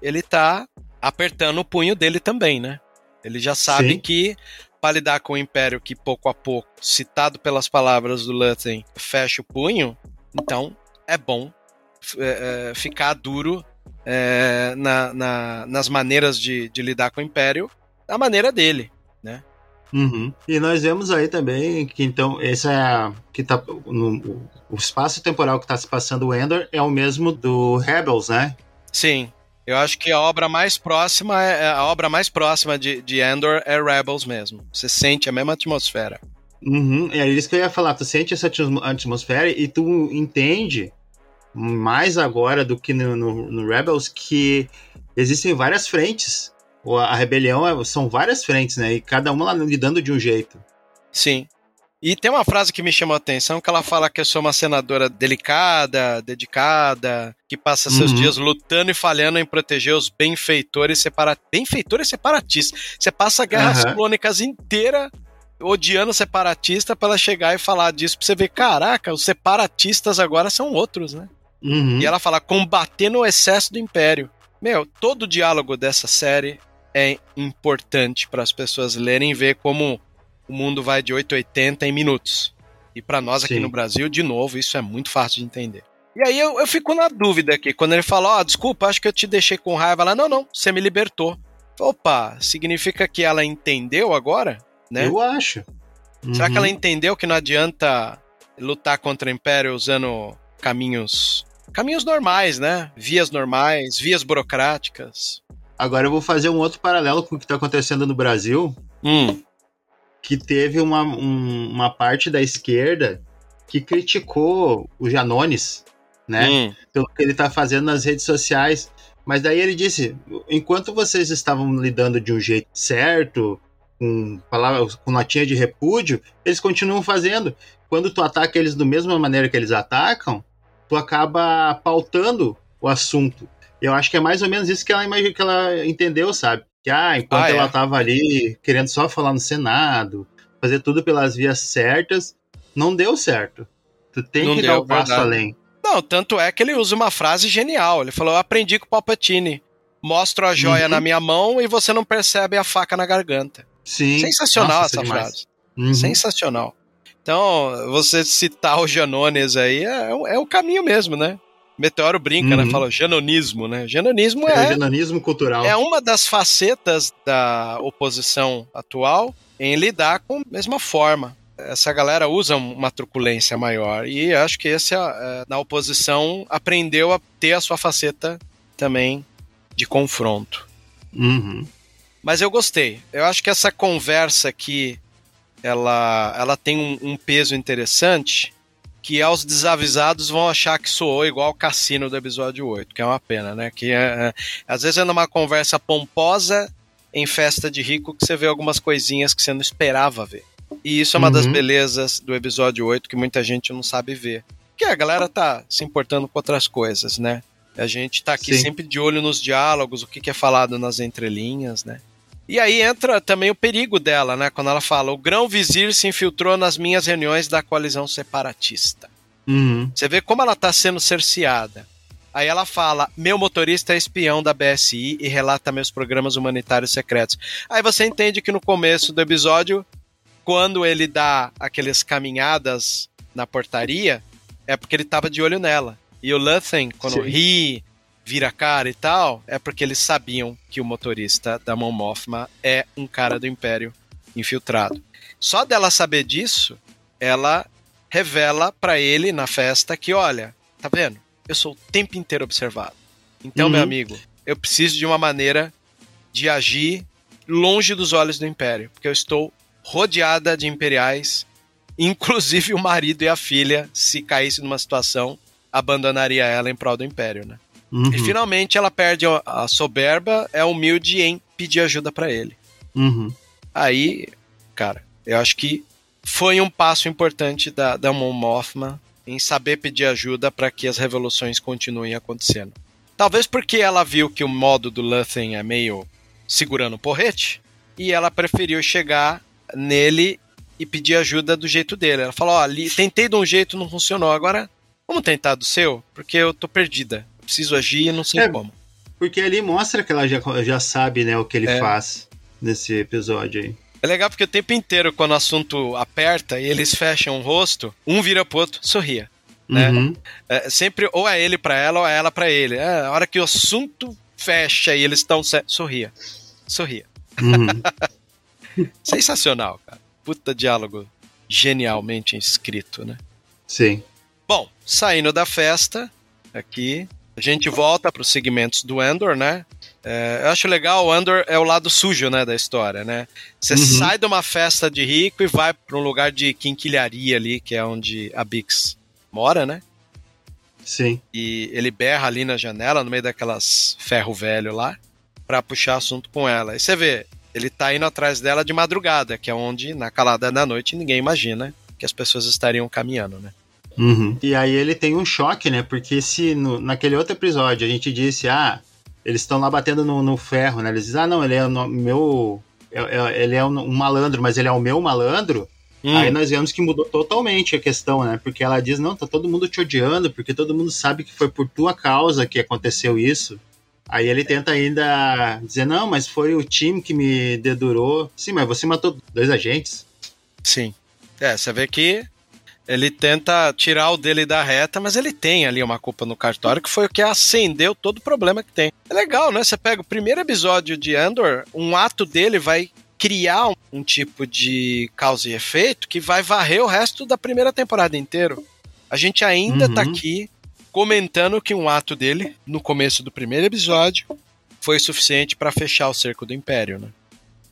ele tá apertando o punho dele também, né? Ele já sabe Sim. que para lidar com o Império que pouco a pouco, citado pelas palavras do Lutten, fecha o punho, então é bom é, é, ficar duro é, na, na, nas maneiras de, de lidar com o Império da maneira dele, né? Uhum. E nós vemos aí também que então esse é que tá no, o espaço temporal que está se passando o Endor é o mesmo do Rebels, né? Sim. Eu acho que a obra mais próxima é, é a obra mais próxima de, de Endor é Rebels mesmo. Você sente a mesma atmosfera. Uhum. É isso que eu ia falar. Tu sente essa atmosfera e tu entende mais agora do que no, no, no Rebels que existem várias frentes a rebelião é, são várias frentes, né? E cada uma lidando de um jeito. Sim. E tem uma frase que me chamou a atenção, que ela fala que eu sou uma senadora delicada, dedicada, que passa seus uhum. dias lutando e falhando em proteger os benfeitores separatistas. Benfeitores separatistas. Você passa guerras uhum. clônicas inteira odiando separatista para ela chegar e falar disso, pra você ver, caraca, os separatistas agora são outros, né? Uhum. E ela fala, combatendo o excesso do império. Meu, todo o diálogo dessa série é importante para as pessoas lerem e ver como o mundo vai de 880 em minutos. E para nós aqui Sim. no Brasil, de novo, isso é muito fácil de entender. E aí eu, eu fico na dúvida aqui, quando ele fala, ó, oh, desculpa, acho que eu te deixei com raiva. Ela, não, não, você me libertou. Opa, significa que ela entendeu agora? Né? Eu acho. Uhum. Será que ela uhum. entendeu que não adianta lutar contra o Império usando caminhos caminhos normais, né? Vias normais, vias burocráticas. Agora eu vou fazer um outro paralelo com o que está acontecendo no Brasil, Hum, que teve uma, um- uma parte da esquerda que criticou o Janones, né? hum, pelo que ele está fazendo nas redes sociais. Mas daí ele disse: enquanto vocês estavam lidando de um jeito certo, com palavras, com notinha de repúdio, eles continuam fazendo. Quando tu ataca eles da mesma maneira que eles atacam, tu acaba pautando o assunto. Eu acho que é mais ou menos isso que ela, imagi- que ela entendeu, sabe? Que ah, enquanto Ah, é? ela estava ali querendo só falar no Senado, fazer tudo pelas vias certas, não deu certo. Tu tem Não que deu, dar o passo além. Não, tanto é que ele usa uma frase genial. Ele falou: Eu aprendi com o Palpatine. Mostro a joia Uhum. na minha mão e você não percebe a faca na garganta. Sim. Sensacional Nossa, essa demais. frase. Uhum. Sensacional. Então, você citar o Janones aí é, é o caminho mesmo, né? Meteoro brinca, né? Uhum. Fala janonismo, né? Janonismo É, é, janonismo cultural. é uma das facetas da oposição atual em lidar com a mesma forma. Essa galera usa uma truculência maior e acho que esse, na oposição, aprendeu a ter a sua faceta também de confronto. Uhum. Mas eu gostei. Eu acho que essa conversa aqui, ela, ela tem um, um peso interessante que aos desavisados vão achar que soou igual o cassino do episódio 8, que é uma pena, né? Que é, é- às vezes é numa conversa pomposa em festa de rico que você vê algumas coisinhas que você não esperava ver. E isso é uma das Uhum. belezas do episódio 8 que muita gente não sabe ver. Que a galera tá se importando com outras coisas, né? A gente tá aqui Sim. sempre de olho nos diálogos, o que, que é falado nas entrelinhas, né? E aí entra também o perigo dela, né? Quando ela fala: o grão vizir se infiltrou nas minhas reuniões da coalizão separatista. Uhum. Você vê como ela está sendo cerceada. Aí ela fala: meu motorista é espião da BSI e relata meus programas humanitários secretos. Aí você entende que no começo do episódio, quando ele dá aquelas caminhadas na portaria, é porque ele estava de olho nela. E o Luthen, quando Sim. ri, vira a cara e tal, é porque eles sabiam que o motorista da Mon Mothma é um cara do Império infiltrado. Só dela saber disso, ela revela pra ele na festa que, olha, tá vendo? Eu sou o tempo inteiro observado. Então, Uhum. meu amigo, eu preciso de uma maneira de agir longe dos olhos do Império, porque eu estou rodeada de imperiais, inclusive o marido e a filha, se caísse numa situação, abandonaria ela em prol do Império, né? Uhum. E finalmente ela perde a- soberba, é humilde em pedir ajuda pra ele. Uhum. Aí, cara, eu acho que foi um passo importante da, da Mon Mothma em saber pedir ajuda para que as revoluções continuem acontecendo. Talvez porque ela viu que o modo do Luthen é meio segurando o porrete e ela preferiu chegar nele e pedir ajuda do jeito dele. Ela falou: Ó, ali, tentei de um jeito, não funcionou. Agora, vamos tentar do seu? Porque eu tô perdida. Preciso agir e não sei É. como. Porque ali mostra que ela já, já sabe, né, o que ele É. faz nesse episódio aí. É legal porque o tempo inteiro, quando o assunto aperta e eles fecham o rosto, um vira pro outro, sorria. Né? Uhum. É, sempre ou é ele pra ela ou é ela pra ele. É, a hora que o assunto fecha e eles estão. Sorria. Sorria. Uhum. Sensacional, cara. Puta diálogo genialmente escrito, né? Sim. Bom, saindo da festa, aqui, a gente volta para os segmentos do Endor, né? É, eu acho legal, o Endor é o lado sujo, né, da história, né? Você Uhum. sai de uma festa de rico e vai para um lugar de quinquilharia ali, que é onde a Bix mora, né? Sim. E ele berra ali na janela, no meio daquelas ferro velho lá, pra puxar assunto com ela. E você vê, ele tá indo atrás dela de madrugada, que é onde, na calada da noite, ninguém imagina que as pessoas estariam caminhando, né? Uhum. E aí ele tem um choque, né? Porque se no- naquele outro episódio a gente disse, ah, eles estão lá batendo no, no ferro, né? Eles dizem, ah, não, ele é o meu. é- é- ele é um, um malandro, mas ele é o meu malandro. Hum, Aí nós vemos que mudou totalmente a questão, né? Porque ela diz, não, tá todo mundo te odiando, porque todo mundo sabe que foi por tua causa que aconteceu isso. Aí ele tenta ainda dizer, não, mas foi o time que me dedurou. Sim, mas você matou dois agentes. Sim. É, você vê que ele tenta tirar o dele da reta, mas ele tem ali uma culpa no cartório que foi o que acendeu todo o problema que tem. É legal, né? Você pega o primeiro episódio de Andor, um ato dele vai criar um, um tipo de causa e efeito que vai varrer o resto da primeira temporada inteira. A gente ainda Uhum. tá aqui comentando que um ato dele, no começo do primeiro episódio, foi suficiente para fechar o cerco do Império, né?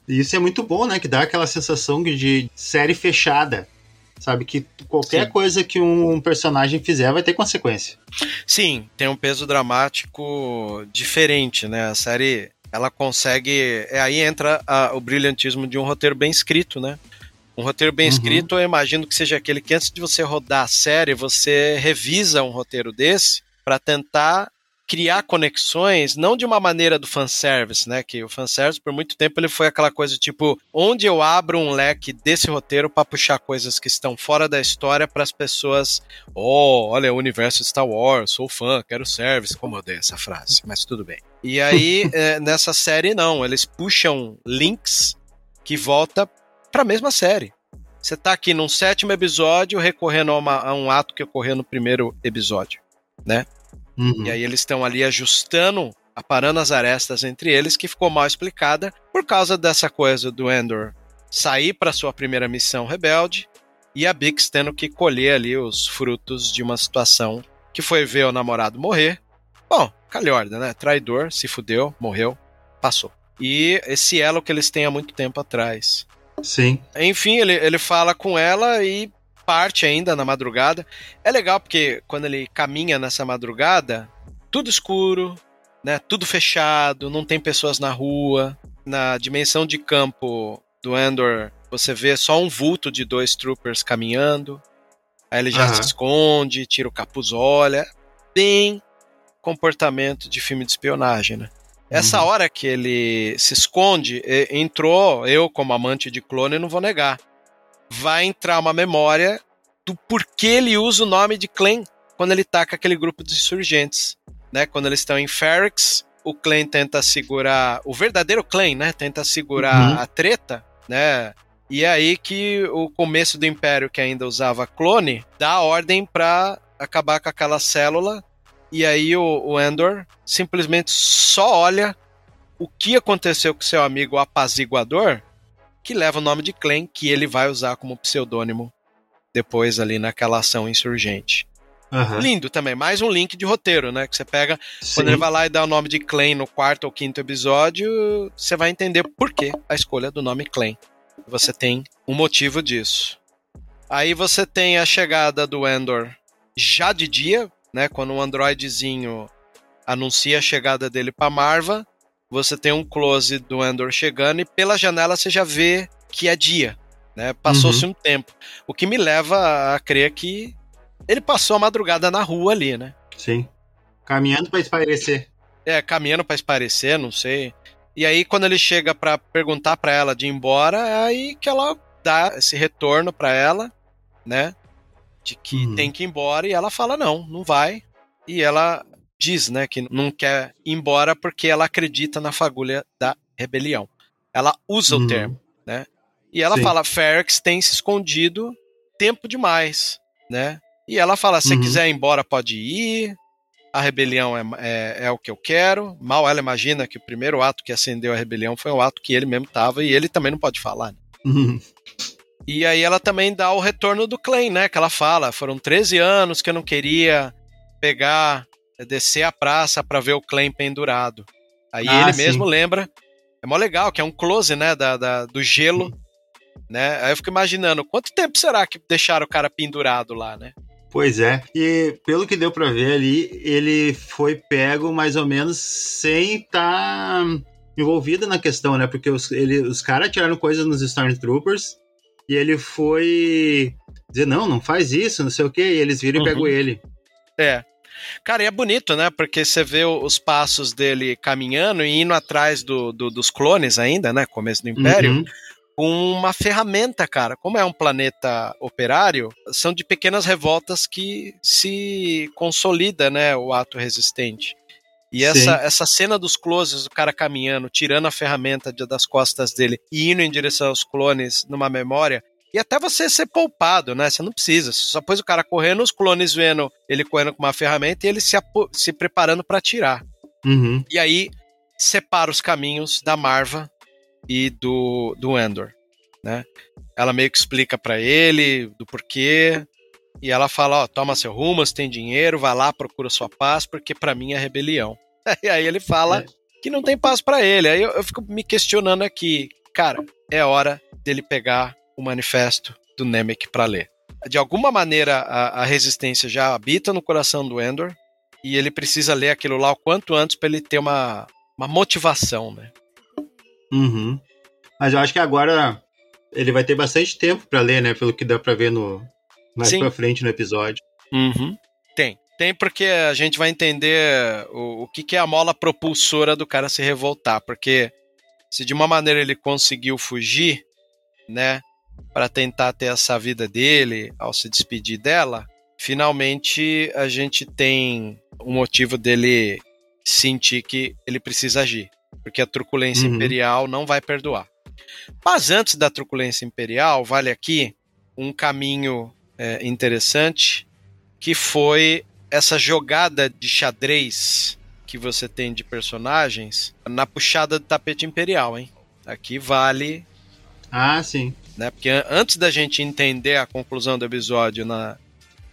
E isso é muito bom, né? Que dá aquela sensação de série fechada. Sabe? Que qualquer Sim. coisa que um personagem fizer vai ter consequência. Sim, tem um peso dramático diferente, né? A série, ela consegue. É, aí entra a- o brilhantismo de um roteiro bem escrito, né? Um roteiro bem Uhum. escrito, eu imagino que seja aquele que antes de você rodar a série, você revisa um roteiro desse para tentar criar conexões, não de uma maneira do fanservice, né? Que o fanservice, por muito tempo, ele foi aquela coisa tipo, onde eu abro um leque desse roteiro para puxar coisas que estão fora da história para as pessoas Oh, olha, o universo Star Wars, sou fã, quero service. Como eu odeio essa frase, mas tudo bem. E aí, é, nessa série, não. Eles puxam links que volta pra mesma série. Você tá aqui num sétimo episódio recorrendo a, uma- a um ato que ocorreu no primeiro episódio, né? Uhum. E aí eles estão ali ajustando, aparando as arestas entre eles, que ficou mal explicada por causa dessa coisa do Endor sair para sua primeira missão rebelde e a Bix tendo que colher ali os frutos de uma situação que foi ver o namorado morrer. Bom, calhorda, né? Traidor, se fudeu, morreu, passou. E esse elo que eles têm há muito tempo atrás. Sim. Enfim, ele, ele fala com ela e parte ainda na madrugada. É legal porque quando ele caminha nessa madrugada, tudo escuro, né? Tudo fechado, não tem pessoas na rua. Na dimensão de campo do Endor, você vê só um vulto de dois troopers caminhando. Aí ele já Aham. se esconde, tira o capuz, olha. Bem comportamento de filme de espionagem, né? Essa Uhum. hora que ele se esconde, entrou, eu como amante de clone não vou negar, vai entrar uma memória do porquê ele usa o nome de Clan quando ele taca aquele grupo de insurgentes, né? Quando eles estão em Ferrix, o Clan tenta segurar, o verdadeiro Clan, né? Tenta segurar Uhum. a treta, né? E é aí que o começo do Império, que ainda usava clone, dá a ordem pra acabar com aquela célula. E aí o, o Endor simplesmente só olha o que aconteceu com seu amigo apaziguador, que leva o nome de Clan, que ele vai usar como pseudônimo depois ali naquela ação insurgente. Aham. Lindo também, mais um link de roteiro, né? Que você pega, Sim. quando ele vai lá e dá o nome de Clan no quarto ou quinto episódio, você vai entender por que a escolha do nome Clan. Você tem um motivo disso. Aí você tem a chegada do Endor já de dia, né? Quando um androidezinho anuncia a chegada dele pra Marva, você tem um close do Endor chegando e pela janela você já vê que é dia, né? Passou-se um tempo. O que me leva a crer que ele passou a madrugada na rua ali, né? Sim. Caminhando pra espairecer. É, caminhando pra esparecer, não sei. E aí, quando ele chega pra perguntar pra ela de ir embora, é aí que ela dá esse retorno pra ela, né? De que Uhum. tem que ir embora, e ela fala não, não vai. E ela diz, né, que não quer ir embora porque ela acredita na fagulha da rebelião. Ela usa Uhum. o termo, né? E ela Sim. fala, Ferrex tem se escondido tempo demais, né? E ela fala, se Uhum. quiser ir embora, pode ir, a rebelião é, é, é o que eu quero. Mal ela imagina que o primeiro ato que acendeu a rebelião foi o ato que ele mesmo tava e ele também não pode falar. né? Uhum. E aí ela também dá o retorno do Clay, né? Que ela fala, foram 13 anos que eu não queria pegar, descer a praça pra ver o Clay pendurado. Aí Ah, ele sim. mesmo lembra. É mó legal, que é um close, né? Da, da- do gelo. Né? Aí eu fico imaginando, quanto tempo será que deixaram o cara pendurado lá, né? Pois é. E pelo que deu pra ver ali, ele foi pego mais ou menos sem estar envolvido na questão, né? Porque os, ele, os caras tiraram coisas nos Stormtroopers e ele foi dizer, não, não faz isso, não sei o quê, e eles viram Uhum. e pegam ele. É. Cara, e é bonito, né? Porque você vê os passos dele caminhando e indo atrás do, do- dos clones ainda, né? Começo do Império. Uhum. com uma ferramenta, cara. Como é um planeta operário, são de pequenas revoltas que se consolida, né, o ato resistente. E Sim. essa, essa cena dos closes, o cara caminhando, tirando a ferramenta de- das costas dele e indo em direção aos clones numa memória, e até você ser poupado, né? Você não precisa. Você só pôs o cara correndo, os clones vendo ele correndo com uma ferramenta e ele se, se preparando para atirar. Uhum. E aí separa os caminhos da Marva e do, do Endor, né? Ela meio que explica pra ele do porquê E ela fala, ó, toma seu rumo, você tem dinheiro, vai lá, procura sua paz, porque para mim é rebelião. E aí ele fala É. que não tem paz para ele. Aí eu, eu fico me questionando aqui, cara, é hora dele pegar o manifesto do Nemec para ler. De alguma maneira a, a resistência já habita no coração do Endor e ele precisa ler aquilo lá o quanto antes para ele ter uma, uma motivação, né? Uhum. Mas eu acho que agora ele vai ter bastante tempo pra ler, né? Pelo que dá pra ver no mais Sim. pra frente no episódio. Uhum. Tem. Tem porque a gente vai entender o, o que, que é a mola propulsora do cara se revoltar. Porque se de uma maneira ele conseguiu fugir, né, para tentar ter essa vida dele ao se despedir dela, finalmente a gente tem um motivo dele sentir que ele precisa agir. Porque a truculência Uhum. imperial não vai perdoar. Mas antes da truculência imperial, vale aqui um caminho é, interessante que foi essa jogada de xadrez que você tem de personagens na puxada do tapete imperial, hein? Aqui vale, Ah, sim. Né? Porque an- antes da gente entender a conclusão do episódio na,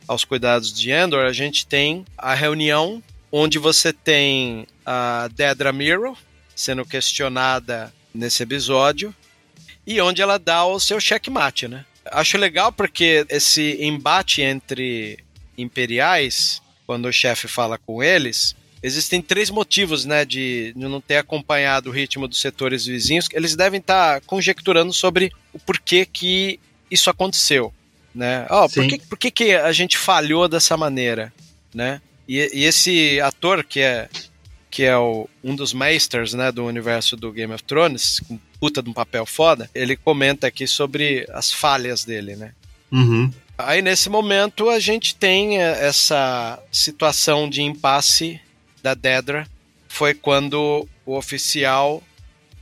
aos cuidados de Endor, a gente tem a reunião onde você tem a Dedra Miro sendo questionada nesse episódio e onde ela dá o seu checkmate, né? Acho legal porque esse embate entre imperiais, quando o chefe fala com eles, existem três motivos, né, de, não ter acompanhado o ritmo dos setores vizinhos. Eles devem estar conjecturando sobre o porquê que isso aconteceu, né? Ó, por que, por que, que a gente falhou dessa maneira, né? E, e esse ator que é que é o, um dos masters né, do universo do Game of Thrones, com puta de um papel foda, ele comenta aqui sobre as falhas dele, né? Uhum. Aí nesse momento a gente tem eh, essa situação de impasse da Dedra. Foi quando o oficial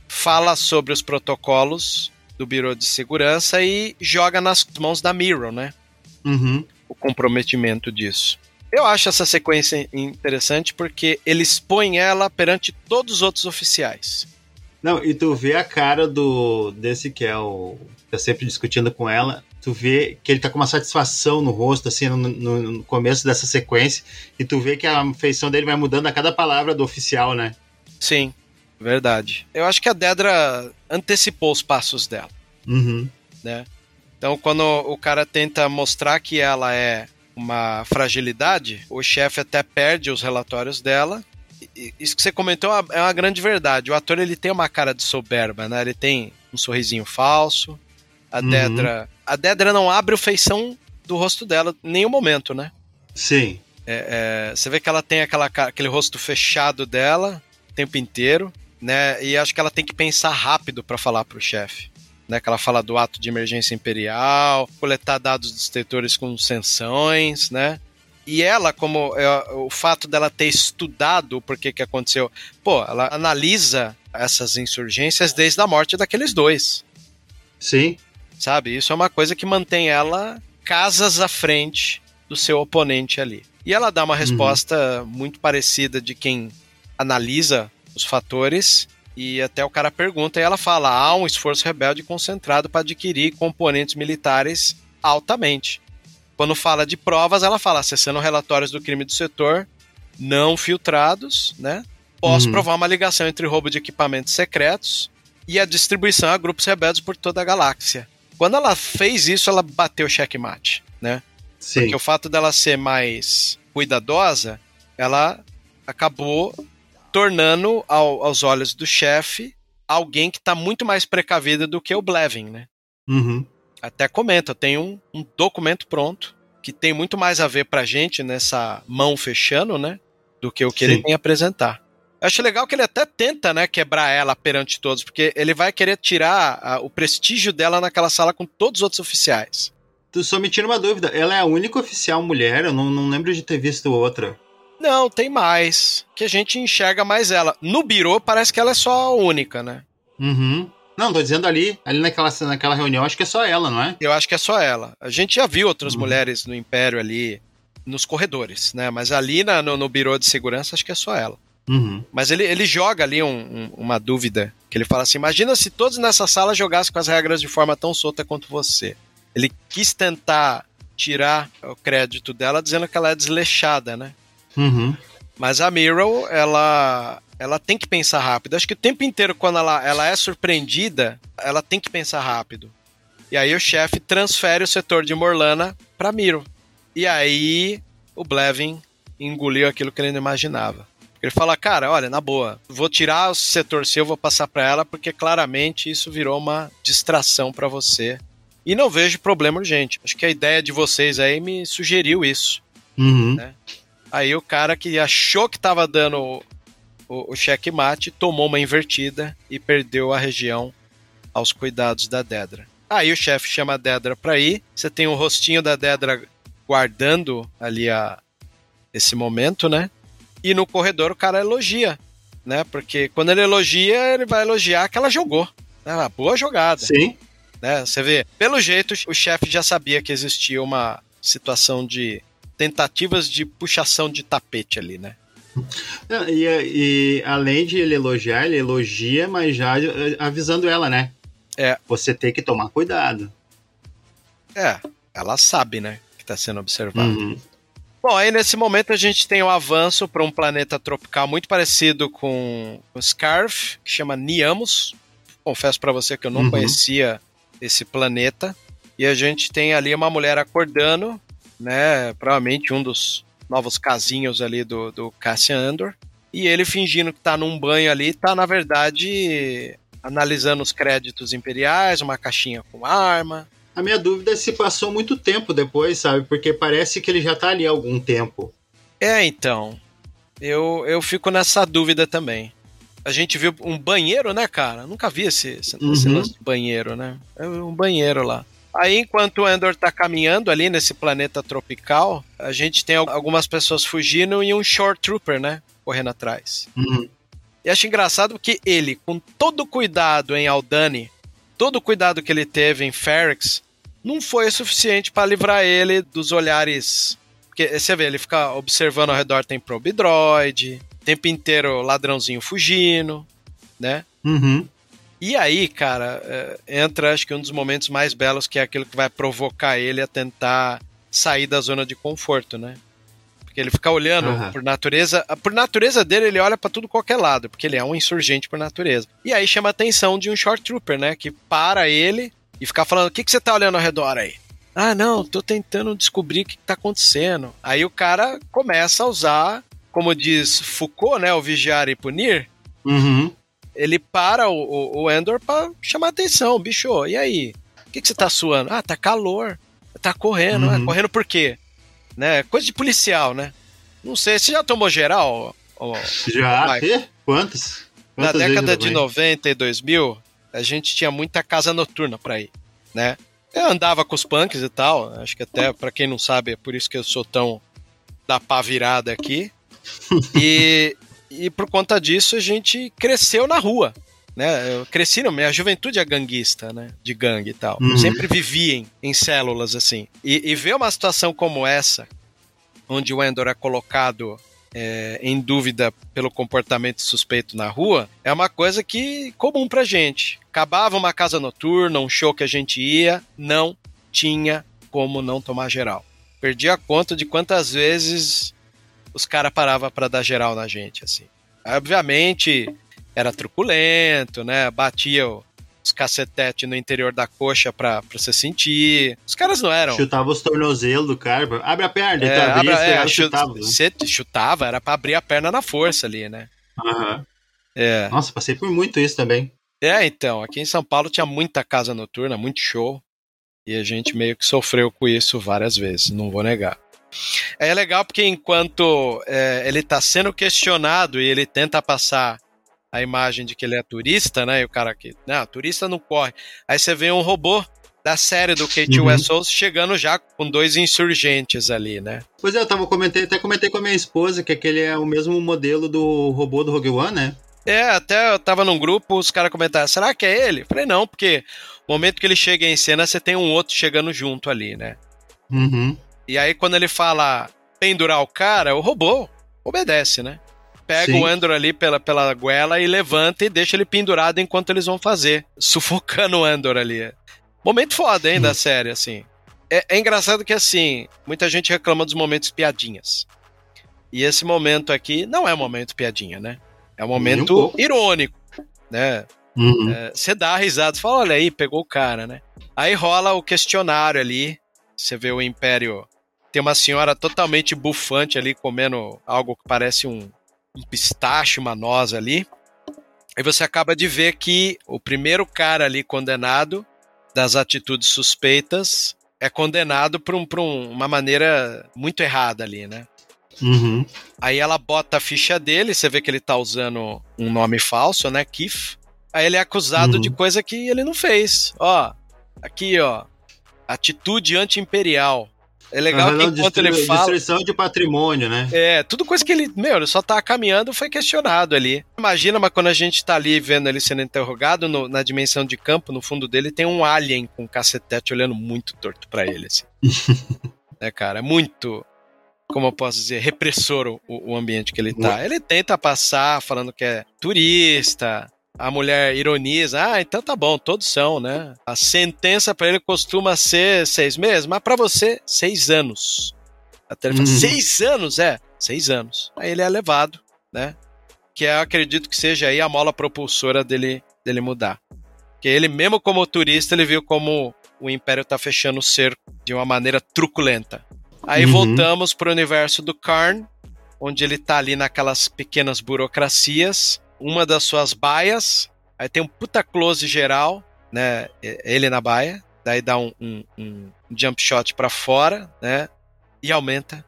fala sobre os protocolos do Biro de Segurança e joga nas mãos da Miro, né? Uhum. O comprometimento disso. Eu acho essa sequência interessante porque ele expõe ela perante todos os outros oficiais. Não, e tu vê a cara do desse que é o. tá sempre discutindo com ela. Tu vê que ele tá com uma satisfação no rosto, assim, no, no- no começo dessa sequência. E tu vê que a feição dele vai mudando a cada palavra do oficial, né? Sim, verdade. Eu acho que a Dedra antecipou os passos dela. Uhum. né? Então, quando o cara tenta mostrar que ela é uma fragilidade, o chefe até perde os relatórios dela. Isso que você comentou é uma- é uma grande verdade. O ator ele tem uma cara de soberba, né? Ele tem um sorrisinho falso. A Uhum. Dedra, a Dedra não abre o feição do rosto dela em nenhum momento, né? Sim. É, você vê que ela tem aquela, aquele rosto fechado dela o tempo inteiro, né? E acho que ela tem que pensar rápido para falar pro chefe. Né, que ela fala do ato de emergência imperial, coletar dados dos detectores com sanções, né? E ela, como é, o fato dela ter estudado o porquê que aconteceu, pô, ela analisa essas insurgências desde a morte daqueles dois Sim. Sabe? Isso é uma coisa que mantém ela casas à frente do seu oponente ali. E ela dá uma resposta muito parecida de quem analisa os fatores e até o cara pergunta e ela fala: há um esforço rebelde concentrado para adquirir componentes militares altamente. Quando fala de provas, ela fala: acessando relatórios do crime do setor não filtrados, né? Posso Uhum. provar uma ligação entre roubo de equipamentos secretos e a distribuição a grupos rebeldes por toda a galáxia. Quando ela fez isso, ela bateu checkmate, né? Sim. Porque o fato dela ser mais cuidadosa, ela acabou tornando ao- aos olhos do chefe alguém que está muito mais precavida do que o Blevin, né? Uhum. Até comenta, tem um, um documento pronto que tem muito mais a ver pra gente nessa mão fechando, né? Do que o que Sim. ele tem a apresentar. Eu acho legal que ele até tenta, né, quebrar ela perante todos, porque ele vai querer tirar ah, o prestígio dela naquela sala com todos os outros oficiais. Tu só me tira uma dúvida. Ela é a única oficial mulher? Eu não, não lembro de ter visto outra. Não, tem mais. Que a gente enxerga mais ela. No Biro parece que ela é só a única, né? Uhum. Não, tô dizendo ali, ali naquela, naquela reunião, acho que é só ela, não é? Eu acho que é só ela. A gente já viu outras Uhum. mulheres no Império ali, nos corredores, né? Mas ali na- no, no Biro de Segurança, acho que é só ela. Uhum. Mas ele, ele joga ali um- um- uma dúvida, que ele fala assim, imagina se todos nessa sala jogassem com as regras de forma tão solta quanto você. Ele quis tentar tirar o crédito dela dizendo que ela é desleixada, né? Uhum. Mas a Meryl, ela, ela tem que pensar rápido. Acho que o tempo inteiro, quando ela, ela é surpreendida, ela tem que pensar rápido. E aí o chefe transfere o setor de Morlana pra Meryl. E aí o Blevin engoliu aquilo que ele não imaginava. Ele fala, cara, olha, na boa, vou tirar o setor seu, vou passar para ela, porque claramente isso virou uma distração para você. E não vejo problema urgente. Acho que a ideia de vocês aí me sugeriu isso. Uhum. Né? Aí o cara que achou que tava dando o, o, o checkmate tomou uma invertida e perdeu a região aos cuidados da Dedra. Aí o chefe chama a Dedra pra ir. Você tem o rostinho da Dedra guardando ali a, esse momento, né? E no corredor o cara elogia, né? Porque quando ele elogia, ele vai elogiar que ela jogou. Né? Uma boa jogada. Sim. Né? Você vê, pelo jeito, o chefe já sabia que existia uma situação de tentativas de puxação de tapete ali, né? Não, E, e além de ele elogiar, ele elogia, mas já eh, avisando ela, né? É. Você tem que tomar cuidado. É, ela sabe, né? Que tá sendo observado. Uhum. Bom, aí nesse momento a gente tem o avanço para um planeta tropical muito parecido com o Scarf, que chama Niamos. Confesso para você que eu não Uhum. conhecia esse planeta. E a gente tem ali uma mulher acordando, né? Provavelmente um dos novos casinhos ali do, do Cassian Andor. E ele fingindo que tá num banho ali, tá na verdade analisando os créditos imperiais, uma caixinha com arma. A minha dúvida é se passou muito tempo depois, sabe? Porque parece que ele já tá ali há algum tempo. É, então. Eu, eu fico nessa dúvida também. A gente viu um banheiro, né, cara? Nunca vi esse, esse, esse Uhum. lance de banheiro, né? É um banheiro lá. Aí, enquanto o Endor tá caminhando ali nesse planeta tropical, a gente tem al- algumas pessoas fugindo e um Short Trooper, né? Correndo atrás. Uhum. E acho engraçado porque ele, com todo o cuidado em Aldani, todo o cuidado que ele teve em Ferrex, não foi o suficiente para livrar ele dos olhares. Porque você vê, ele fica observando ao redor, tem probe droid, o tempo inteiro ladrãozinho fugindo, né? Uhum. E aí, cara, é, entra acho que um dos momentos mais belos, que é aquilo que vai provocar ele a tentar sair da zona de conforto, né? Porque ele fica olhando Aham. por natureza. Por natureza dele, ele olha pra tudo qualquer lado, porque ele é um insurgente por natureza. E aí chama a atenção de um short trooper, né? Que para ele e fica falando: o que, que você tá olhando ao redor aí? Ah, não, tô tentando descobrir o que, que tá acontecendo. Aí o cara começa a usar, como diz Foucault, né? O vigiar e punir Uhum. ele para o, o, o Endor pra chamar atenção, bicho. E aí? O que, que você tá suando? Ah, tá calor. Tá correndo. Uhum. Ah, correndo por quê? Né? Coisa de policial, né? Não sei, você já tomou geral? Já? Quantas? Na Quantas vezes década de fui? 90 e 2000, a gente tinha muita casa noturna pra ir, né? Eu andava com os punks e tal, acho que até, pra quem não sabe, é por isso que eu sou tão da pá virada aqui. E, e por conta disso a gente cresceu na rua, né? Eu cresci, não, minha juventude é ganguista, né? De gangue e tal. Uhum. Sempre vivi em, em células assim. E, e ver uma situação como essa, onde o Endor é colocado é, em dúvida pelo comportamento suspeito na rua, é uma coisa que comum pra gente. Acabava uma casa noturna, um show que a gente ia, não tinha como não tomar geral. Perdi a conta de quantas vezes os caras paravam pra dar geral na gente, assim. Obviamente, era truculento, né? Batia o- os cacetetes no interior da coxa pra, pra você sentir. Os caras não eram. Chutava os tornozelos do cara. Abre a perna, É, então abra- é, pegava e chu- chutava. né? Você chutava, era pra abrir a perna na força ali, né? Aham. É. Nossa, passei por muito isso também. É, então, aqui em São Paulo tinha muita casa noturna, muito show. E a gente meio que sofreu com isso várias vezes, não vou negar. É legal porque enquanto é, ele tá sendo questionado e ele tenta passar a imagem de que ele é turista, né? E o cara aqui, não, turista não corre. Aí você vê um robô da série do Kate Uhum. Wessels chegando já com dois insurgentes ali, né? Pois é, eu tava comentei, até comentei com a minha esposa que aquele é o mesmo modelo do robô do Rogue One, né? É, até eu tava num grupo, os caras comentaram, será que é ele? Falei, não, porque no momento que ele chega em cena, você tem um outro chegando junto ali, né? Uhum. E aí, quando ele fala pendurar o cara, o robô obedece, né? Pega Sim. o Andor ali pela, pela goela e levanta e deixa ele pendurado enquanto eles vão fazer, sufocando o Andor ali. Momento foda, hein, da série, assim. É, é engraçado que assim, muita gente reclama dos momentos piadinhas. E esse momento aqui não é um momento piadinha, né? É um momento um irônico, né? Uhum. É, Você dá risada, você fala, olha aí, pegou o cara, né? Aí rola o questionário ali, você vê o Império, tem uma senhora totalmente bufante ali, comendo algo que parece um, um pistache, uma noz ali. Aí você acaba de ver que o primeiro cara ali condenado das atitudes suspeitas é condenado por, um, por um- uma maneira muito errada ali, né? Uhum. Aí ela bota a ficha dele, você vê que ele tá usando um nome falso, né? Kif. Aí ele é acusado Uhum. de coisa que ele não fez. Ó, aqui, ó. Atitude anti-imperial. É legal que enquanto ele fala. Destruição de patrimônio, né? É, tudo coisa que ele. Meu, ele só tá caminhando foi questionado ali. Imagina, mas quando a gente tá ali vendo ele sendo interrogado, no- na dimensão de campo, no fundo dele tem um alien com um cacetete olhando muito torto pra ele, assim. é, cara, é muito. Como eu posso dizer, repressor o, o ambiente que ele tá. Ele tenta passar falando que é turista. A mulher ironiza, ah, então tá bom, todos são, né? A sentença pra ele costuma ser seis meses, mas pra você, seis anos. Até ele fala, Uhum. seis anos? É, seis anos. Aí ele é levado, né? Que eu acredito que seja aí a mola propulsora dele, dele mudar. Que ele, mesmo como turista, ele viu como o Império tá fechando o cerco de uma maneira truculenta. Aí Uhum. voltamos pro universo do Karn, onde ele tá ali naquelas pequenas burocracias, uma das suas baias, aí tem um puta close geral, né? Ele na baia, daí dá um, um- um jump shot pra fora, né? E aumenta,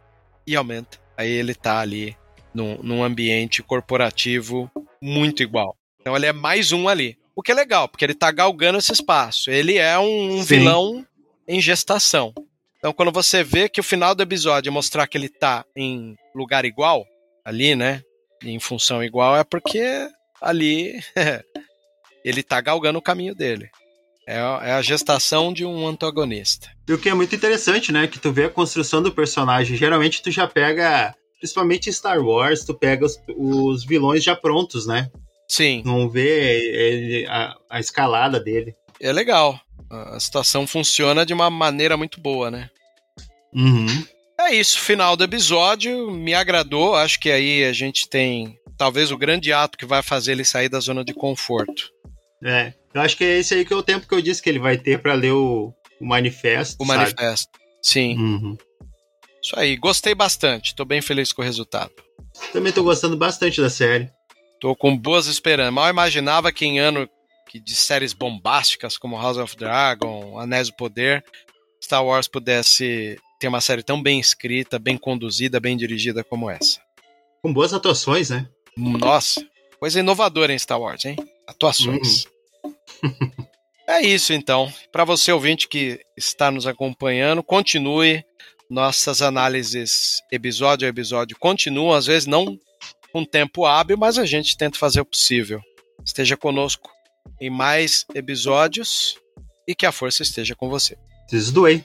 e aumenta. Aí ele tá ali num, num ambiente corporativo muito igual. Então ele é mais um ali. O que é legal, porque ele tá galgando esse espaço. Ele é um, Sim. vilão em gestação. Então quando você vê que o final do episódio é mostrar que ele tá em lugar igual, ali, né? Em função igual, é porque ali ele tá galgando o caminho dele. É, a- é a gestação de um antagonista. E o que é muito interessante, né? Que tu vê a construção do personagem. Geralmente tu já pega, principalmente em Star Wars, tu pega os, os vilões já prontos, né? Sim, Não vê ele- a, a escalada dele. é legal. A a situação funciona de uma maneira muito boa, né? Uhum. É isso, final do episódio. Me agradou. Acho que aí a gente tem talvez o grande ato que vai fazer ele sair da zona de conforto. É. Eu acho que é esse aí que é o tempo que eu disse que ele vai ter pra ler o, o manifesto. O sabe? manifesto. Sim, Uhum. isso aí. Gostei bastante. Tô bem feliz com o resultado. Também tô gostando bastante da série. Tô com boas esperanças. Mal imaginava que em ano que de séries bombásticas como House of Dragon, Anéis do Poder, Star Wars pudesse ter uma série tão bem escrita, bem conduzida, bem dirigida como essa. Com boas atuações, né? Nossa, coisa inovadora em Star Wars, hein? Atuações. é isso então. Para você ouvinte que está nos acompanhando, continue. Nossas análises episódio a episódio continuam, às vezes não com tempo hábil, mas a gente tenta fazer o possível. Esteja conosco em mais episódios e que a força esteja com você. This is the way.